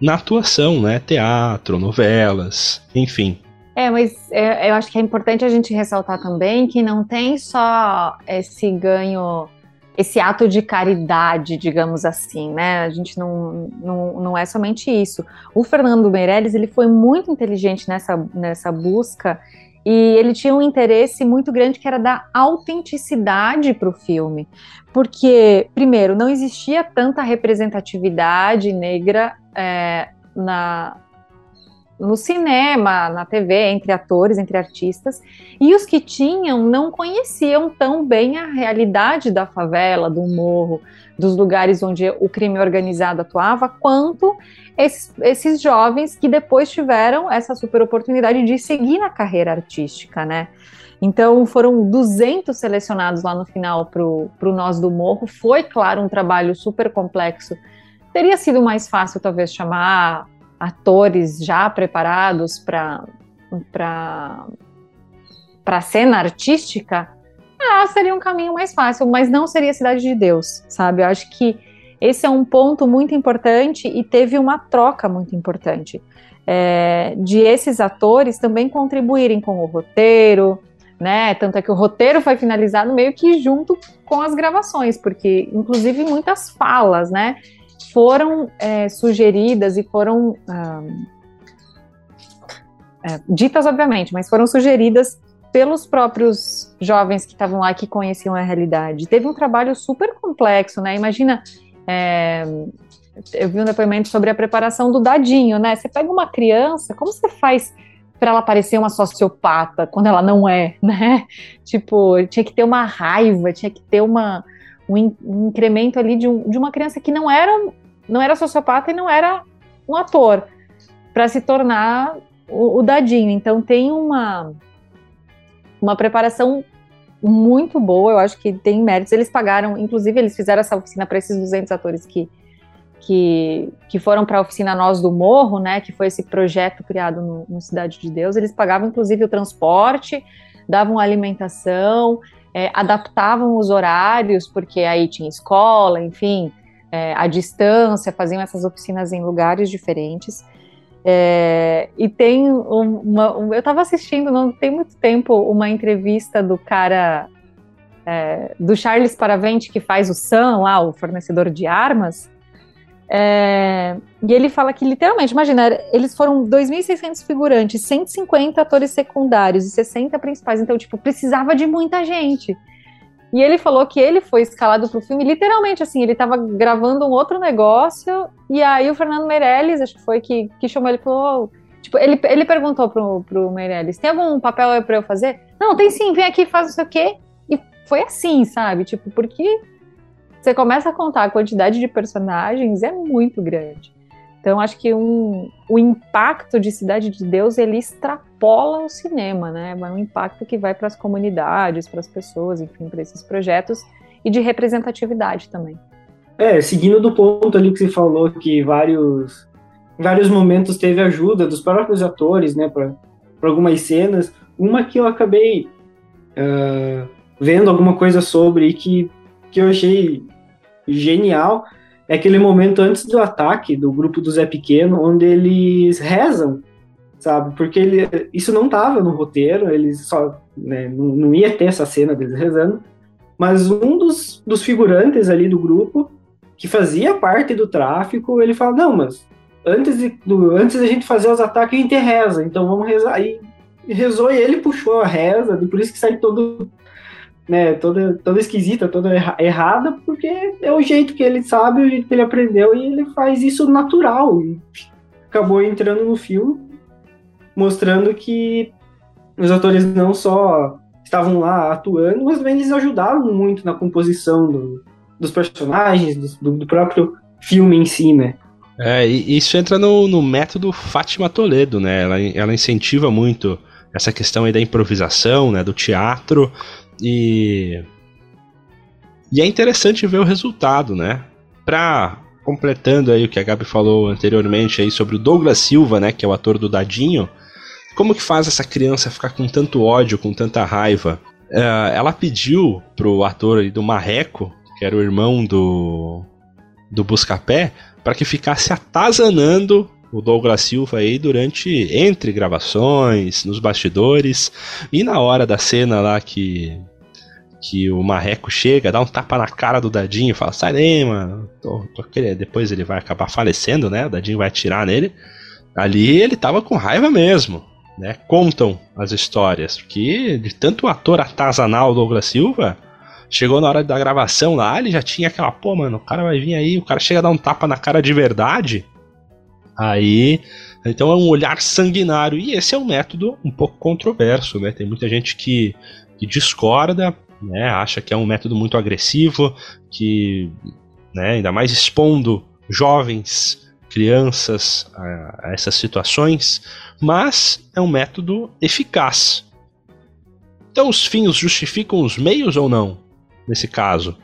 na atuação, né? Teatro, novelas, enfim. É, mas é, eu acho que é importante a gente ressaltar também que não tem só esse ganho, esse ato de caridade, digamos assim, né? A gente não, não, não é somente isso. O Fernando Meirelles, ele foi muito inteligente nessa, nessa busca e ele tinha um interesse muito grande que era dar autenticidade para o filme. Porque, primeiro, não existia tanta representatividade negra é, na, no cinema, na TV, entre atores, entre artistas, e os que tinham não conheciam tão bem a realidade da favela, do morro, dos lugares onde o crime organizado atuava, quanto esses, esses jovens que depois tiveram essa super oportunidade de seguir na carreira artística, né? Então foram 200 selecionados lá no final para o Nós do Morro. Foi, claro, um trabalho super complexo. Teria sido mais fácil, talvez, chamar atores já preparados para para a cena artística, ah, seria um caminho mais fácil, mas não seria Cidade de Deus, sabe? Eu acho que esse é um ponto muito importante e teve uma troca muito importante é, de esses atores também contribuírem com o roteiro, né? Tanto é que o roteiro foi finalizado meio que junto com as gravações, porque inclusive muitas falas, né? Foram é, sugeridas e foram é, ditas, obviamente, mas foram sugeridas pelos próprios jovens que estavam lá que conheciam a realidade. Teve um trabalho super complexo, né? Imagina é, eu vi um depoimento sobre a preparação do dadinho, né? Você pega uma criança, como você faz para ela parecer uma sociopata quando ela não é, né? Tipo, tinha que ter uma raiva, tinha que ter uma, um, incremento ali de, um, de uma criança que não era, não era sociopata e não era um ator para se tornar o, o, dadinho. Então tem uma uma preparação muito boa, eu acho que tem méritos. Eles pagaram, inclusive, eles fizeram essa oficina para esses 200 atores que, que, que foram para a oficina Nós do Morro, né, que foi esse projeto criado no, no, Cidade de Deus. Eles pagavam, inclusive, o transporte, davam alimentação, é, adaptavam os horários, porque aí tinha escola, enfim, é, a distância, faziam essas oficinas em lugares diferentes. É, e tem uma. Um, eu estava assistindo, não tem muito tempo, uma entrevista do cara. É, do Charles Paravente, que faz o Sam lá, o fornecedor de armas. É, e ele fala que, literalmente, imagina, eles foram 2.600 figurantes, 150 atores secundários e 60 principais. Então, tipo, precisava de muita gente. E ele falou que ele foi escalado para o filme, literalmente assim, ele estava gravando um outro negócio, e aí o Fernando Meirelles, acho que foi que, que chamou ele e falou. Tipo, ele, ele perguntou pro, pro Meirelles: tem algum papel para eu fazer? Não, tem sim, vem aqui, faz não sei o quê. E foi assim, sabe? Tipo, porque você começa a contar a quantidade de personagens, é muito grande. Então, acho que um, o impacto de Cidade de Deus ele extrapola o cinema, né? É um impacto que vai para as comunidades, para as pessoas, enfim, para esses projetos e de representatividade também. É, seguindo do ponto ali que você falou, que vários, vários momentos teve ajuda dos próprios atores, né, para algumas cenas. Uma que eu acabei uh, vendo alguma coisa sobre que, que eu achei genial é aquele momento antes do ataque do grupo do Zé Pequeno, onde eles rezam, sabe? Porque ele, isso não estava no roteiro, eles só né, não, não ia ter essa cena deles rezando, mas um dos, dos figurantes ali do grupo, que fazia parte do tráfico, ele fala, não, mas antes, de, do, antes da gente fazer os ataques, a gente reza, então vamos rezar. E rezou e ele puxou a reza, e por isso que sai todo né, toda, toda esquisita, toda errada, porque é o jeito que ele sabe, o jeito que ele aprendeu, e ele faz isso natural. E acabou entrando no filme, mostrando que os atores não só estavam lá atuando, mas também eles ajudaram muito na composição do, dos personagens, do, do, próprio filme em si, né? É, e isso entra no, no método Fátima Toledo, né? Ela, ela incentiva muito essa questão aí da improvisação, né, do teatro, e. E é interessante ver o resultado, né? Pra. Completando aí o que a Gabi falou anteriormente aí sobre o Douglas Silva, né? Que é o ator do Dadinho. Como que faz essa criança ficar com tanto ódio, com tanta raiva? Uh, ela pediu pro ator do Marreco, que era o irmão do, do Buscapé, para que ficasse atazanando o Douglas Silva aí durante entre gravações, nos bastidores e na hora da cena lá que que o Marreco chega, dá um tapa na cara do Dadinho, fala: "Sai daí, mano". Depois ele vai acabar falecendo, né? O Dadinho vai atirar nele. Ali ele tava com raiva mesmo, né? Contam as histórias que de tanto ator atazanar o Douglas Silva, chegou na hora da gravação lá, ele já tinha aquela, pô, mano, o cara vai vir aí, o cara chega a dar um tapa na cara de verdade. Aí, então é um olhar sanguinário. E esse é um método um pouco controverso, né? Tem muita gente que, que discorda, né? Acha que é um método muito agressivo, que, né, ainda mais expondo jovens, crianças a, essas situações, mas é um método eficaz. Então os fins justificam os meios ou não, nesse caso?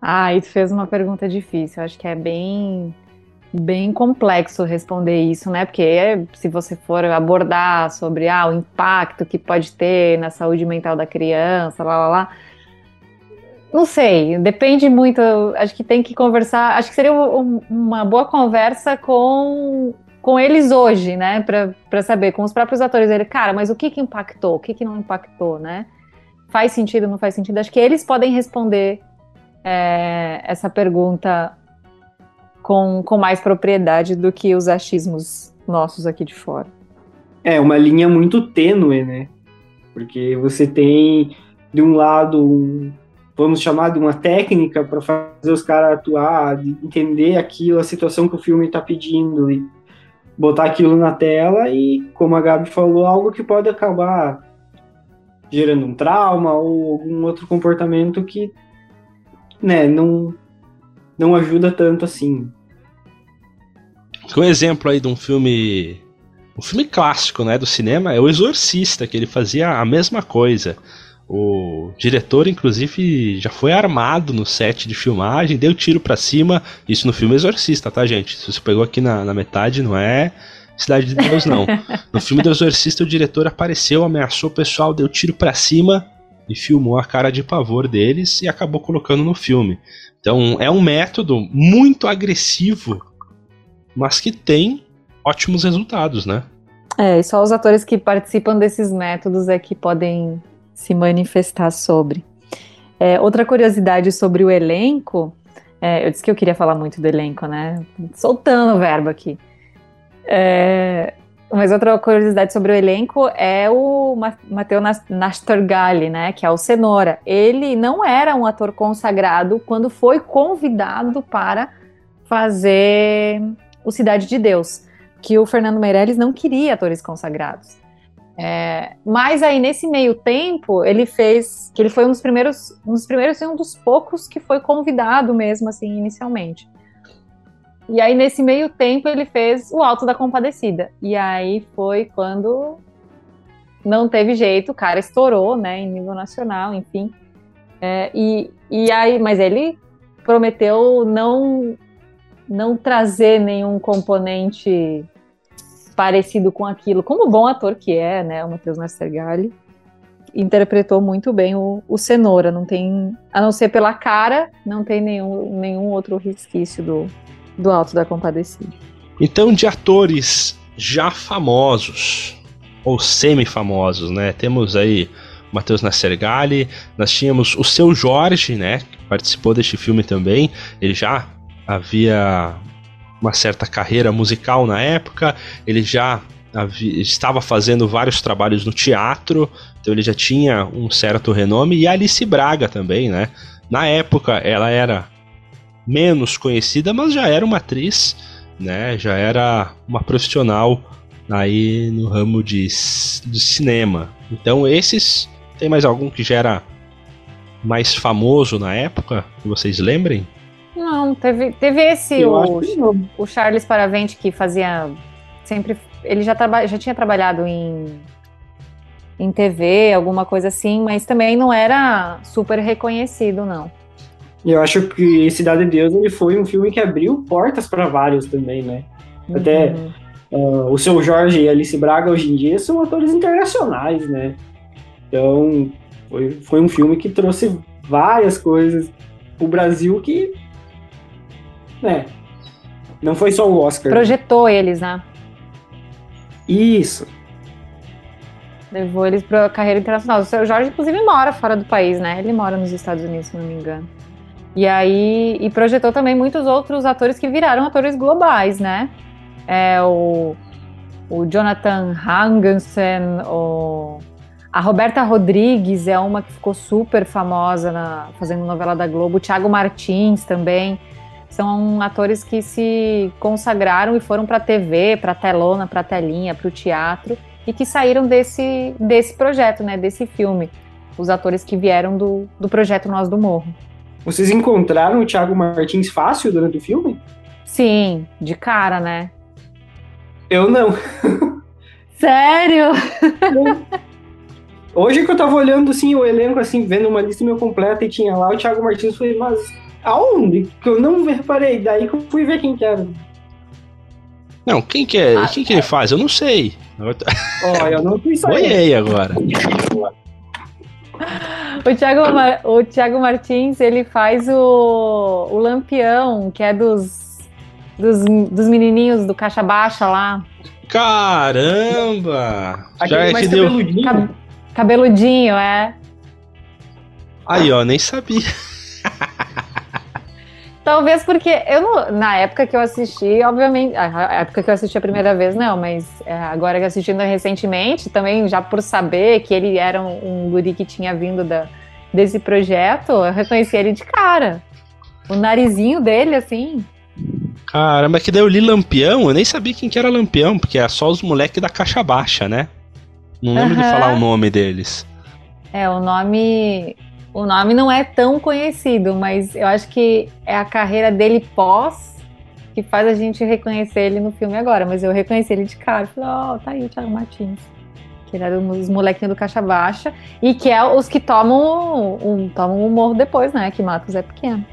Ah, tu fez uma pergunta difícil. Acho que é bem bem complexo responder isso, né? Porque se você for abordar sobre ah, o impacto que pode ter na saúde mental da criança, lá, lá, lá. Não sei, depende muito. Acho que tem que conversar. Acho que seria um, uma boa conversa com, com eles hoje, né? Para saber, com os próprios atores. Ele, cara, mas o que, que impactou? O que, que não impactou, né? Faz sentido, não faz sentido? Acho que eles podem responder é, essa pergunta com, com mais propriedade do que os achismos nossos aqui de fora. É, uma linha muito tênue, né? Porque você tem, de um lado, um, vamos chamar de uma técnica para fazer os caras atuar, de entender aquilo, a situação que o filme está pedindo e botar aquilo na tela e, como a Gabi falou, algo que pode acabar gerando um trauma ou algum outro comportamento que, né, não, não ajuda tanto assim. Um exemplo aí de um filme. Um filme clássico, né, do cinema é O Exorcista, que ele fazia a mesma coisa. O diretor, inclusive, já foi armado no set de filmagem, deu tiro para cima. Isso no filme Exorcista, tá, gente? Se você pegou aqui na, na metade, não é Cidade de Deus, não. No filme do Exorcista, o diretor apareceu, ameaçou o pessoal, deu tiro para cima e filmou a cara de pavor deles e acabou colocando no filme. Então, é um método muito agressivo mas que tem ótimos resultados, né? É, e só os atores que participam desses métodos é que podem se manifestar sobre. É, outra curiosidade sobre o elenco, é, eu disse que eu queria falar muito do elenco, né? Soltando o verbo aqui. É, mas outra curiosidade sobre o elenco é o Matteo Nastorgali, né? Que é o Cenoura. Ele não era um ator consagrado quando foi convidado para fazer o Cidade de Deus, que o Fernando Meirelles não queria atores consagrados. É, mas aí nesse meio tempo ele fez que ele foi um dos primeiros, um dos primeiros e um dos poucos que foi convidado mesmo assim inicialmente. E aí nesse meio tempo ele fez o Alto da Compadecida. E aí foi quando não teve jeito, o cara estourou, né, em nível nacional, enfim. É, e, e aí, mas ele prometeu não não trazer nenhum componente parecido com aquilo. Como bom ator que é, né, o Matheus Nastergalli, interpretou muito bem o, o Cenoura. Não tem, a não ser pela cara, não tem nenhum, nenhum outro resquício do, do Alto da Compadecida. Então, de atores já famosos, ou semi-famosos, né? Temos aí Matheus Nassergali, nós tínhamos o Seu Jorge, né? Que participou deste filme também. Ele já havia uma certa carreira musical na época, ele já havia, estava fazendo vários trabalhos no teatro, então ele já tinha um certo renome, e Alice Braga também, né? Na época ela era menos conhecida, mas já era uma atriz, né? Já era uma profissional aí no ramo de, de cinema. Então esses tem mais algum que já era mais famoso na época que vocês lembrem? Não, teve, teve esse, o, o Charles Paravente, que fazia sempre. Ele já, traba, já tinha trabalhado em, em TV, alguma coisa assim, mas também não era super reconhecido, não. Eu acho que Cidade de Deus ele foi um filme que abriu portas para vários também, né? Uhum. Até uh, o seu Jorge e Alice Braga hoje em dia são atores internacionais, né? Então foi, foi um filme que trouxe várias coisas pro Brasil que é. Não foi só o Oscar. Projetou eles, né? Isso. Levou eles para carreira internacional. O seu Jorge, inclusive, mora fora do país, né? Ele mora nos Estados Unidos, se não me engano. E aí, e projetou também muitos outros atores que viraram atores globais, né? É o, o Jonathan Hangensen, o, a Roberta Rodrigues é uma que ficou super famosa na, fazendo novela da Globo. O Thiago Martins também. São atores que se consagraram e foram para a TV, para a telona, para a telinha, para o teatro e que saíram desse, desse projeto, né, desse filme. Os atores que vieram do, do projeto Nós do Morro. Vocês encontraram o Thiago Martins fácil durante o filme? Sim, de cara, né? Eu não. Sério? Hoje que eu tava olhando assim o elenco, assim, vendo uma lista meio completa e tinha lá o Thiago Martins, foi, mas Aonde? Que eu não reparei. Daí que eu fui ver quem que era. Não, quem que é? Ah, quem que ele faz? Eu não sei. Ó, eu não fui saber. agora. O Thiago, Mar... o Thiago Martins, ele faz o, o Lampião, que é dos, dos, dos menininhos do Caixa Baixa lá. Caramba! Aquele Já é que deu... cabeludinho. Cabeludinho, é. Aí, ó, nem sabia. Talvez porque eu não, na época que eu assisti, obviamente, a época que eu assisti a primeira vez não, mas é, agora que assistindo recentemente, também já por saber que ele era um, um guri que tinha vindo da, desse projeto, eu reconheci ele de cara. O narizinho dele, assim. Caramba, que daí eu li Lampião, eu nem sabia quem que era Lampião, porque é só os moleques da caixa baixa, né? Não lembro uhum. de falar o nome deles. É, o nome o nome não é tão conhecido, mas eu acho que é a carreira dele pós que faz a gente reconhecer ele no filme agora. Mas eu reconheci ele de cara. Falei, ó, oh, tá aí o Thiago Martins. Que era os molequinhos do Caixa Baixa. E que é os que tomam um, tomam um morro depois, né? Que mata o Zé Pequeno.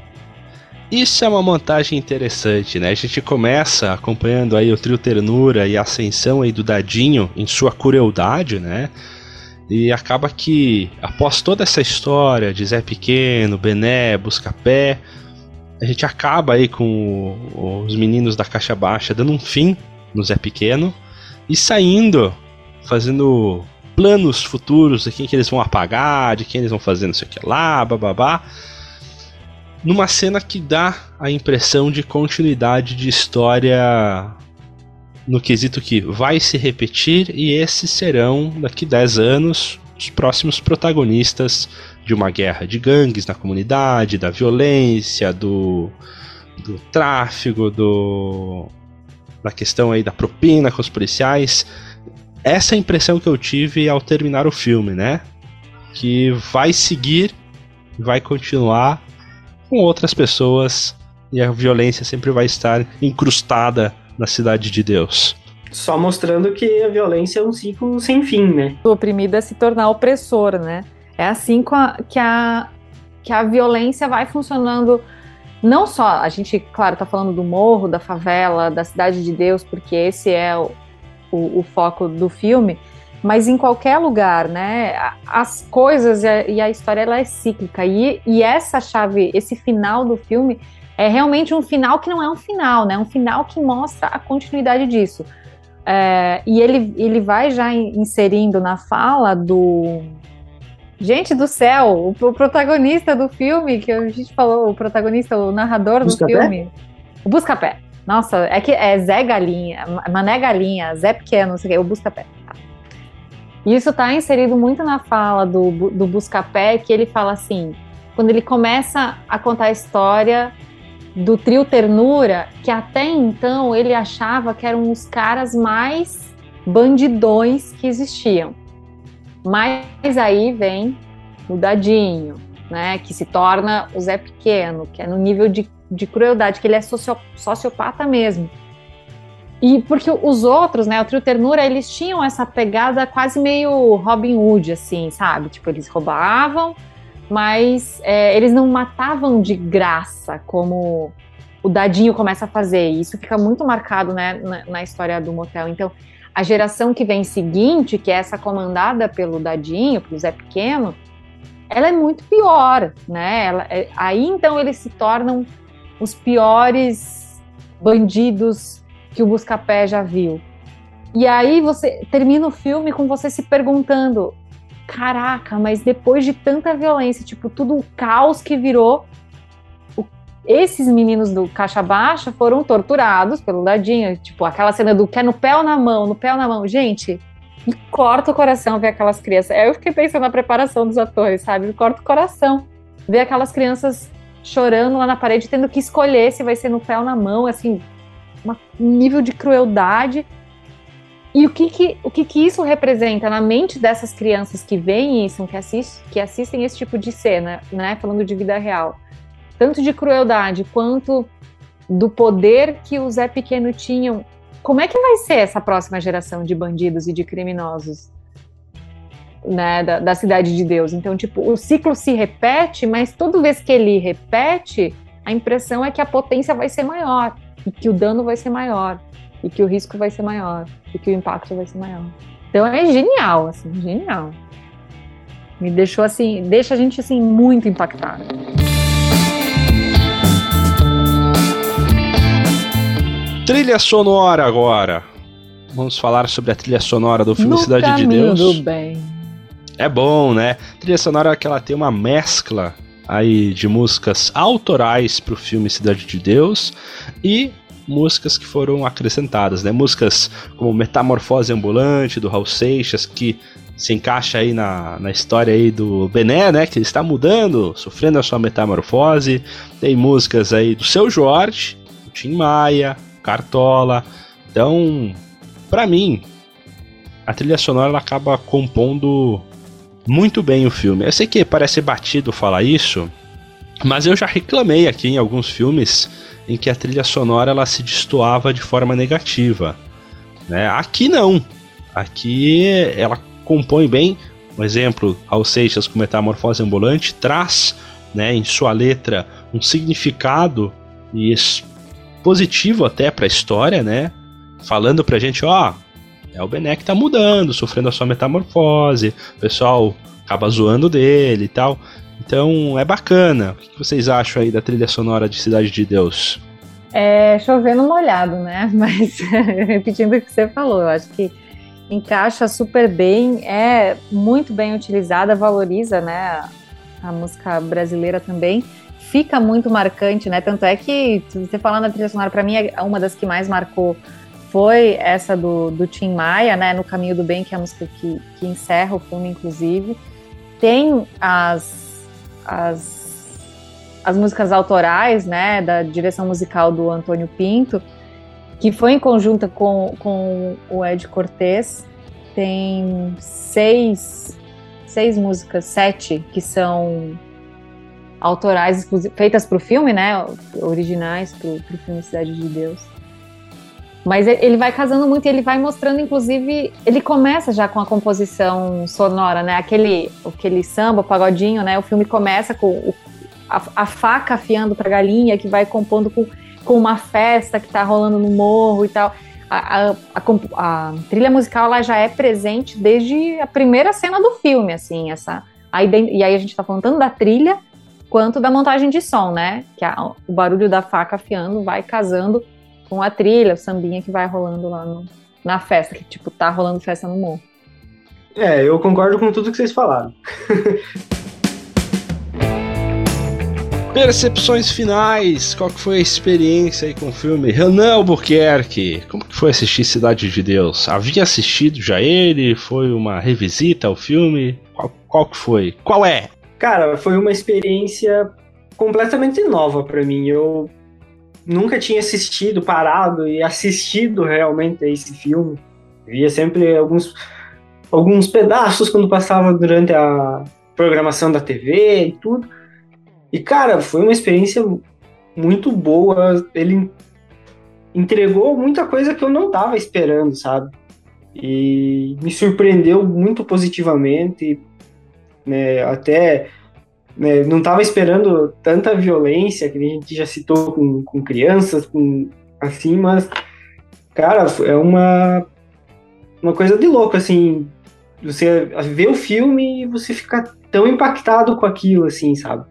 Isso é uma montagem interessante, né? A gente começa acompanhando aí o trio Ternura e a ascensão aí do Dadinho em sua crueldade, né? E acaba que, após toda essa história de Zé Pequeno, Bené, Buscapé, a gente acaba aí com o, os meninos da Caixa Baixa dando um fim no Zé Pequeno e saindo, fazendo planos futuros de quem que eles vão apagar, de quem eles vão fazer não sei o que lá, bababá. Numa cena que dá a impressão de continuidade de história no quesito que vai se repetir e esses serão, daqui 10 anos, os próximos protagonistas de uma guerra de gangues na comunidade, da violência, do, do tráfego, do, da questão aí da propina com os policiais. Essa é a impressão que eu tive ao terminar o filme, né? Que vai seguir, vai continuar com outras pessoas e a violência sempre vai estar incrustada na cidade de Deus. Só mostrando que a violência é um ciclo sem fim, né? O oprimido é se tornar opressor, né? É assim a, que, a, que a violência vai funcionando não só, a gente, claro, tá falando do morro, da favela, da cidade de Deus, porque esse é o, o, o foco do filme, mas em qualquer lugar, né? As coisas e a, e a história ela é cíclica. E, e essa chave, esse final do filme é realmente um final que não é um final, né? Um final que mostra a continuidade disso. É, e ele, ele vai já inserindo na fala do. Gente do céu, o, o protagonista do filme, que a gente falou, o protagonista, o narrador Busca do filme. Pé? O Busca-Pé. Nossa, é que é Zé Galinha, Mané Galinha, Zé Pequeno, não sei o que, o Busca-Pé. E isso está inserido muito na fala do, do Busca-Pé, que ele fala assim, quando ele começa a contar a história do trio Ternura, que até então ele achava que eram os caras mais bandidões que existiam. Mas aí vem o Dadinho, né, que se torna o Zé Pequeno, que é no nível de, de crueldade, que ele é socio, sociopata mesmo. E porque os outros, né, o trio Ternura, eles tinham essa pegada quase meio Robin Hood, assim, sabe? Tipo, eles roubavam, mas é, eles não matavam de graça, como o Dadinho começa a fazer. E isso fica muito marcado né, na, na, história do motel. Então, a geração que vem seguinte, que é essa comandada pelo Dadinho, pelo Zé Pequeno, ela é muito pior, né? Ela, é, aí então eles se tornam os piores bandidos que o Buscapé já viu. E aí você termina o filme com você se perguntando: caraca, mas depois de tanta violência, tipo, tudo o caos que virou, o, esses meninos do Caixa Baixa foram torturados pelo Dadinho, tipo, aquela cena do quer no pé ou na mão, no pé ou na mão. Gente, me corta o coração ver aquelas crianças. Aí eu fiquei pensando na preparação dos atores, sabe? Me corta o coração ver aquelas crianças chorando lá na parede, tendo que escolher se vai ser no pé ou na mão, assim, um nível de crueldade e o que que, o que que isso representa na mente dessas crianças que veem isso, que, assist, que assistem esse tipo de cena, né? Falando de vida real. Tanto de crueldade quanto do poder que o Zé Pequeno tinham. Como é que vai ser essa próxima geração de bandidos e de criminosos? Né, da, da cidade de Deus. Então, tipo, o ciclo se repete, mas toda vez que ele repete, a impressão é que a potência vai ser maior e que o dano vai ser maior e que o risco vai ser maior e que o impacto vai ser maior. Então é genial, assim, genial. Me deixou assim, deixa a gente assim muito impactado. Trilha sonora agora. Vamos falar sobre a trilha sonora do filme no Cidade de Deus. Do bem. É bom, né? A trilha sonora é que ela tem uma mescla aí de músicas autorais para o filme Cidade de Deus e músicas que foram acrescentadas, né? Músicas como Metamorfose Ambulante, do Raul Seixas, que se encaixa aí na, na história aí do Bené, né? Que ele está mudando, sofrendo a sua metamorfose. Tem músicas aí do Seu Jorge, do Tim Maia, Cartola. Então, para mim, a trilha sonora ela acaba compondo muito bem o filme. Eu sei que parece batido falar isso, mas eu já reclamei aqui em alguns filmes em que a trilha sonora ela se destoava de forma negativa. Né? Aqui não. Aqui ela compõe bem. Um exemplo, Alceixas com Metamorfose Ambulante traz né, em sua letra um significado e positivo até para a história, né? Falando pra gente, ó, é o Bené que tá mudando, sofrendo a sua metamorfose, o pessoal acaba zoando dele e tal. Então é bacana. O que vocês acham aí da trilha sonora de Cidade de Deus? É chovendo molhado, né? Mas repetindo o que você falou, eu acho que encaixa super bem, é muito bem utilizada, valoriza, né? A música brasileira também fica muito marcante, né? Tanto é que, você falando da trilha sonora, para mim, é uma das que mais marcou foi essa do, do Tim Maia, né? No Caminho do Bem, que é a música que, que encerra o filme, inclusive. Tem as as, as músicas autorais, né, da direção musical do Antônio Pinto, que foi em conjunta com, com o Ed Cortez. Tem seis, seis músicas, sete, que são autorais, feitas para o filme, né, originais para o filme Cidade de Deus. Mas ele vai casando muito e ele vai mostrando, inclusive, ele começa já com a composição sonora, né? Aquele, aquele samba, pagodinho, né? O filme começa com o, a, a faca afiando para galinha, que vai compondo com, com uma festa que está rolando no morro e tal. A, a, a, trilha musical ela já é presente desde a primeira cena do filme, assim, essa. Aí, e aí a gente está falando tanto da trilha quanto da montagem de som, né? Que o barulho da faca afiando vai casando com a trilha, o sambinha que vai rolando lá no, na festa, que tipo, tá rolando festa no morro. É, eu concordo com tudo que vocês falaram. Percepções finais, qual que foi a experiência aí com o filme? Renan Albuquerque, como que foi assistir Cidade de Deus? Havia assistido já ele? Foi uma revisita ao filme? Qual, qual que foi? Qual é? Cara, foi uma experiência completamente nova para mim. Eu nunca tinha assistido, parado e assistido realmente a esse filme. Via sempre alguns, alguns pedaços quando passava durante a programação da TV e tudo. E, cara, foi uma experiência muito boa. Ele entregou muita coisa que eu não estava esperando, sabe? E me surpreendeu muito positivamente. Né? Até né, não estava esperando tanta violência que a gente já citou com, com crianças, com, assim, mas, cara, é uma, uma coisa de louco, assim, você vê o filme e você fica tão impactado com aquilo, assim, sabe?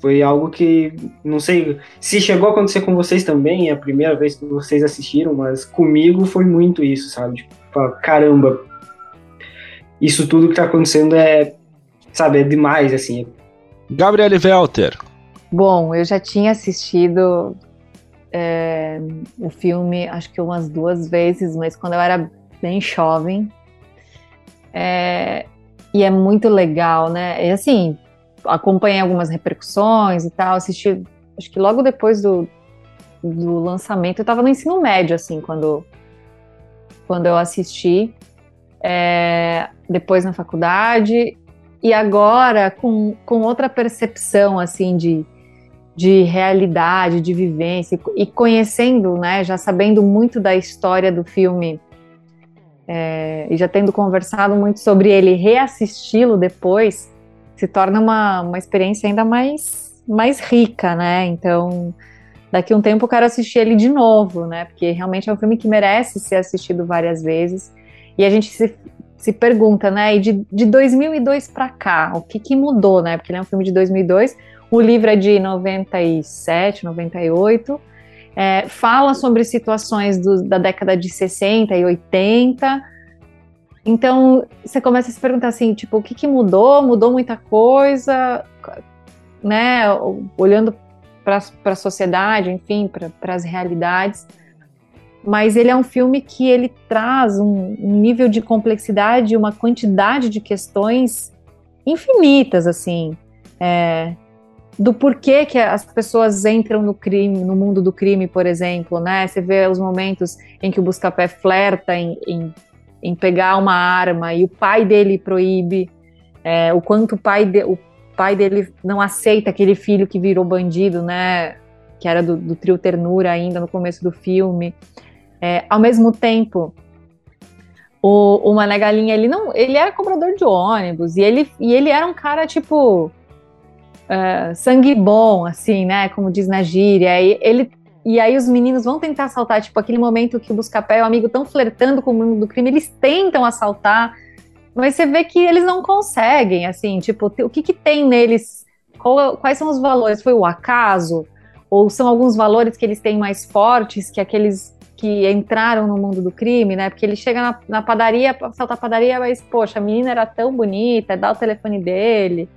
Foi algo que, não sei se chegou a acontecer com vocês também, é a primeira vez que vocês assistiram, mas comigo foi muito isso, sabe? Tipo, caramba, isso tudo que tá acontecendo é, sabe, é demais, assim, Gabriele Welter. Bom, eu já tinha assistido é, o filme, acho que umas duas vezes, mas quando eu era bem jovem. É, e é muito legal, né? E assim, acompanhei algumas repercussões e tal, assisti, acho que logo depois do, do lançamento, eu estava no ensino médio, assim, quando, quando eu assisti. É, depois na faculdade, e agora com, com outra percepção assim de, de realidade, de vivência e conhecendo, né, já sabendo muito da história do filme é, e já tendo conversado muito sobre ele, reassisti-lo depois se torna uma, uma experiência ainda mais, mais rica, né? Então, daqui um tempo eu quero assistir ele de novo, né? Porque realmente é um filme que merece ser assistido várias vezes. E a gente se, se pergunta, né? E de, de 2002 para cá, o que, que mudou, né? Porque ele é um filme de 2002, o livro é de 97, 98, é, fala sobre situações do, da década de 60 e 80. Então, você começa a se perguntar assim, tipo, o que, que mudou? Mudou muita coisa, né? Olhando para a sociedade, enfim, para as realidades mas ele é um filme que ele traz um, um nível de complexidade, uma quantidade de questões infinitas, assim, é, do porquê que as pessoas entram no crime, no mundo do crime, por exemplo, né? Você vê os momentos em que o Buscapé flerta em, em, em pegar uma arma e o pai dele proíbe, é, o quanto o pai, de, o pai dele não aceita aquele filho que virou bandido, né? Que era do, do trio Ternura ainda no começo do filme. É, ao mesmo tempo, o, o Mané Galinha, ele não, ele era cobrador de ônibus e ele, e ele era um cara tipo uh, sangue bom, assim, né? Como diz na gíria. E ele e aí os meninos vão tentar assaltar, tipo aquele momento que o Buscapé e o amigo estão flertando com o mundo do crime, eles tentam assaltar, mas você vê que eles não conseguem, assim, tipo, o que que tem neles? Qual, quais são os valores? Foi o acaso? Ou são alguns valores que eles têm mais fortes que aqueles que entraram no mundo do crime, né? Porque ele chega na, na padaria assaltar a padaria, mas, poxa, a menina era tão bonita, dá o telefone dele,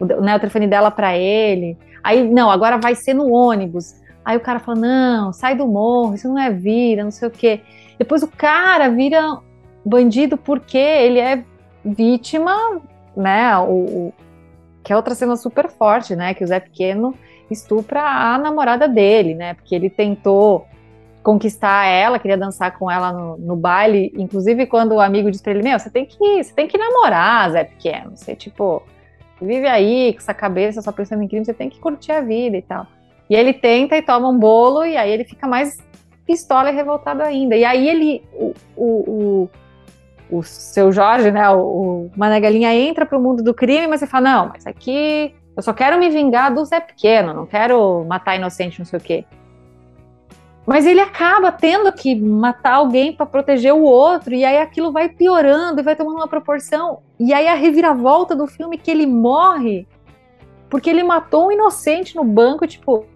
o, né, o telefone dela para ele. Aí, não, agora vai ser no ônibus. Aí o cara fala: não, sai do morro, isso não é vida, não sei o quê. Depois o cara vira bandido porque ele é vítima, né? O, o, que é outra cena super forte, né? Que o Zé Pequeno estupra a namorada dele, né? Porque ele tentou conquistar ela, queria dançar com ela no, no baile. Inclusive, quando o amigo disse pra ele: Meu, você tem que, você tem que namorar, Zé Pequeno. Você, tipo, vive aí com essa cabeça só pensando em crime, você tem que curtir a vida e tal. E ele tenta e toma um bolo, e aí ele fica mais pistola e revoltado ainda. E aí ele, o, o, o, o seu Jorge, né, o, o Mané Galinha entra pro mundo do crime, mas você fala, não, mas aqui Eu só quero me vingar do Zé Pequeno, não quero matar inocente, não sei o quê. Mas ele acaba tendo que matar alguém para proteger o outro, e aí aquilo vai piorando e vai tomando uma proporção. E aí a reviravolta do filme que ele morre porque ele matou um inocente no banco, tipo.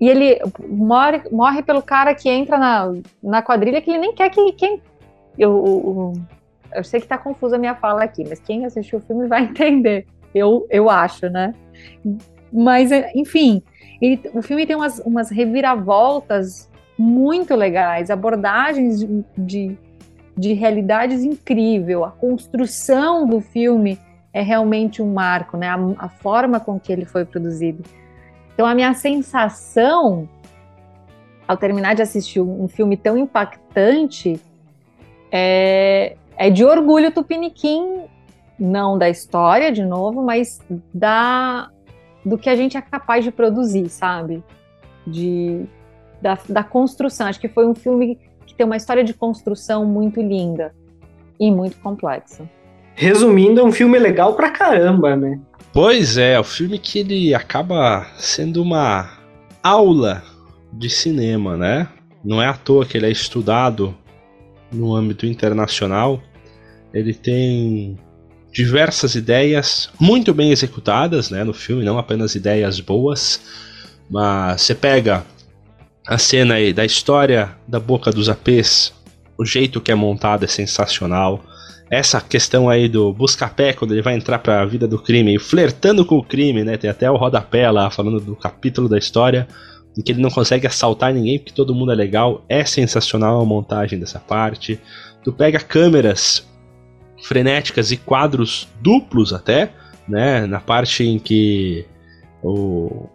E ele morre, morre pelo cara que entra na, na quadrilha que ele nem quer que quem. Eu, eu, eu sei que tá confusa a minha fala aqui, mas quem assistiu o filme vai entender. Eu, eu acho, né? Mas, enfim, ele, o filme tem umas, umas reviravoltas muito legais, abordagens de, de, de realidades incrível, a construção do filme é realmente um marco, né? A, a, forma com que ele foi produzido. Então, a minha sensação, ao terminar de assistir um filme tão impactante, é, é de orgulho tupiniquim, não da história, de novo, mas da do que a gente é capaz de produzir, sabe? De, da, da construção. Acho que foi um filme que tem uma história de construção muito linda e muito complexa. Resumindo, é um filme legal pra caramba, né? Pois é, é o filme que ele acaba sendo uma aula de cinema, né? Não é à toa que ele é estudado no âmbito internacional. Ele tem diversas ideias muito bem executadas né, no filme, não apenas ideias boas. Mas você pega a cena aí da história da boca dos apês, o jeito que é montado é sensacional. Essa questão aí do busca-pé, quando ele vai entrar para a vida do crime, flertando com o crime, né? Tem até o rodapé lá falando do capítulo da história, em que ele não consegue assaltar ninguém porque todo mundo é legal. É sensacional a montagem dessa parte. Tu pega câmeras frenéticas e quadros duplos até, né? Na parte em que o,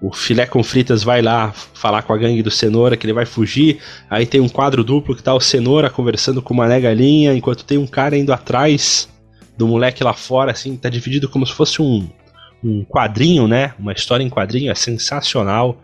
o filé com fritas vai lá falar com a gangue do Cenoura que ele vai fugir, aí tem um quadro duplo que tá o Cenoura conversando com uma galinha, enquanto tem um cara indo atrás do moleque lá fora, assim, tá dividido como se fosse um, um quadrinho, né? Uma história em quadrinho, é sensacional.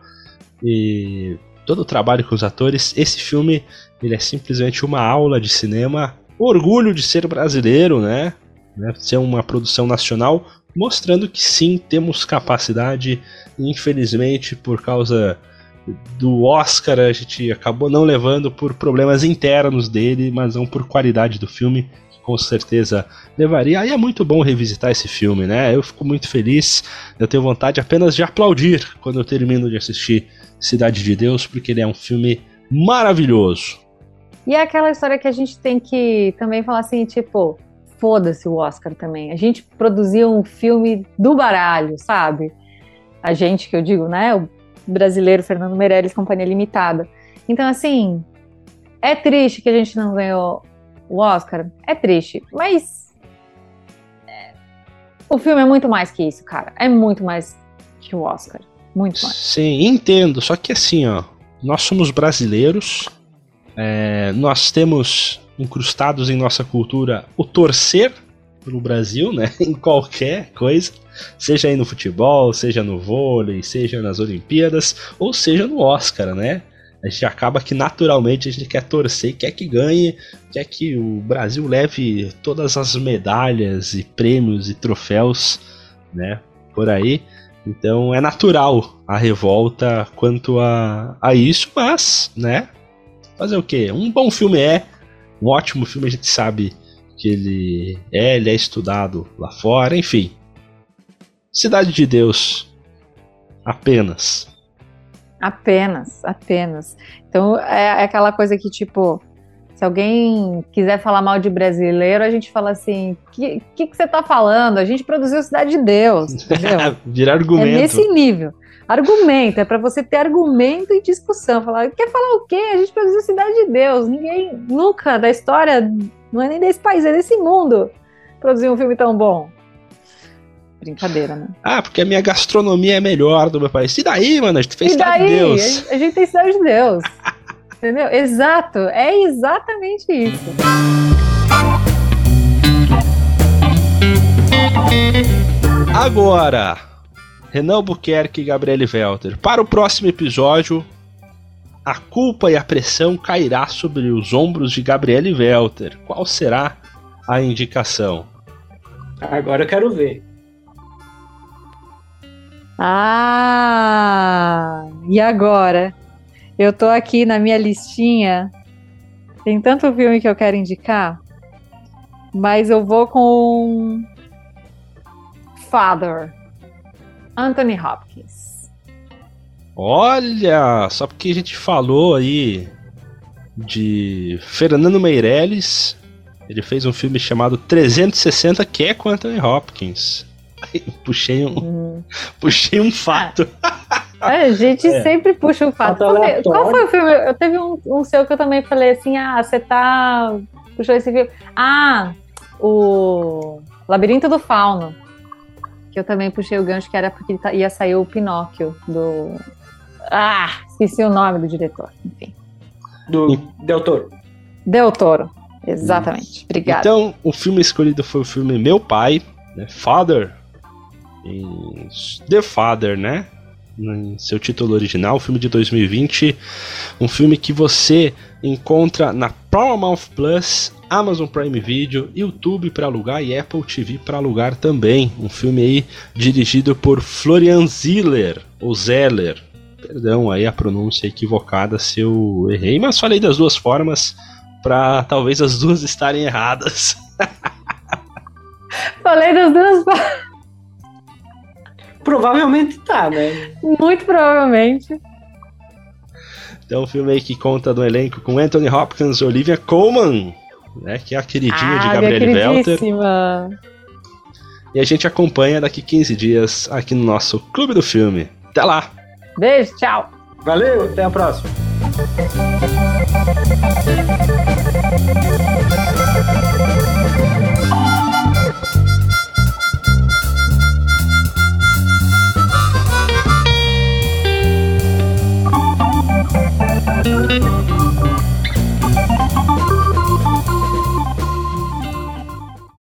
E todo o trabalho com os atores, esse filme, ele é simplesmente uma aula de cinema orgulho de ser brasileiro, né? né? Ser uma produção nacional, mostrando que sim, temos capacidade. Infelizmente, por causa do Oscar, a gente acabou não levando por problemas internos dele, mas não por qualidade do filme, que com certeza levaria. Aí é muito bom revisitar esse filme, né? Eu fico muito feliz, eu tenho vontade apenas de aplaudir quando eu termino de assistir Cidade de Deus, porque ele é um filme maravilhoso. E é aquela história que a gente tem que também falar assim, tipo, foda-se o Oscar também. A gente produziu um filme do baralho, sabe? A gente, que eu digo, né? O brasileiro Fernando Meirelles, Companhia Limitada. Então, assim, é triste que a gente não ganhou o Oscar. É triste, mas. É, o filme é muito mais que isso, cara. É muito mais que o Oscar. Muito mais. Sim, entendo. Só que assim, ó. Nós somos brasileiros é, nós temos incrustados em nossa cultura o torcer pelo Brasil, né? Em qualquer coisa, seja aí no futebol, seja no vôlei, seja nas Olimpíadas, ou seja no Oscar, né? A gente acaba que naturalmente a gente quer torcer, quer que ganhe, quer que o Brasil leve todas as medalhas e prêmios e troféus, né? Por aí. Então é natural a revolta quanto a, a isso, mas, né? Fazer o quê? Um bom filme é, um ótimo filme a gente sabe que ele é, ele é estudado lá fora, enfim. Cidade de Deus. Apenas. Apenas, apenas. Então é, é aquela coisa que, tipo, se alguém quiser falar mal de brasileiro, a gente fala assim: o que, que, que, você tá falando? A gente produziu Cidade de Deus. Entendeu? Virar argumento. É nesse nível. Argumento, é para você ter argumento e discussão. Falar, quer falar o quê? A gente produziu Cidade de Deus. Ninguém, nunca da história, não é nem desse país, é desse mundo, produziu um filme tão bom. Brincadeira, né? Ah, porque a minha gastronomia é melhor do meu país. E daí, mano? A gente fez Cidade de Deus. A gente tem Cidade de Deus. Entendeu? Exato. É exatamente isso. Agora, Renan Buquerque e Gabriele Welter. Para o próximo episódio, a culpa e a pressão cairá sobre os ombros de Gabriele Welter. Qual será a indicação? Agora eu quero ver. Ah! E agora? Eu tô aqui na minha listinha. Tem tanto filme que eu quero indicar, mas eu vou com Father, Anthony Hopkins. Olha, só porque a gente falou aí de Fernando Meirelles, ele fez um filme chamado 360 que é com Anthony Hopkins. Puxei um, hum. puxei um fato. É, a gente é. sempre puxa um fato. Qual, qual, foi o filme? Eu teve um, um, seu que eu também falei assim: ah, você tá. Puxou esse filme. Ah, o Labirinto do Fauno. Que eu também puxei o gancho, que era porque tá, ia sair o Pinóquio do. Ah, esqueci o nome do diretor. Enfim. Do Del Toro. Del Toro, exatamente. Obrigada. Então, o filme escolhido foi o filme Meu Pai, né? Father, em The Father, né? Em seu título original, filme de 2020, um filme que você encontra na Paramount Plus, Amazon Prime Video, YouTube para alugar e Apple TV para alugar também. Um filme aí dirigido por Florian Ziller, ou Zeller. Perdão aí a pronúncia equivocada se eu errei, mas falei das duas formas para talvez as duas estarem erradas. falei das duas formas. Provavelmente tá, né? Muito provavelmente. Então, um filme aí que conta do elenco com Anthony Hopkins e Olivia Colman, né? Que é a queridinha ah, de Gabriele Welter. E a gente acompanha daqui 15 dias aqui no nosso Clube do Filme. Até lá! Beijo, tchau! Valeu, até a próxima!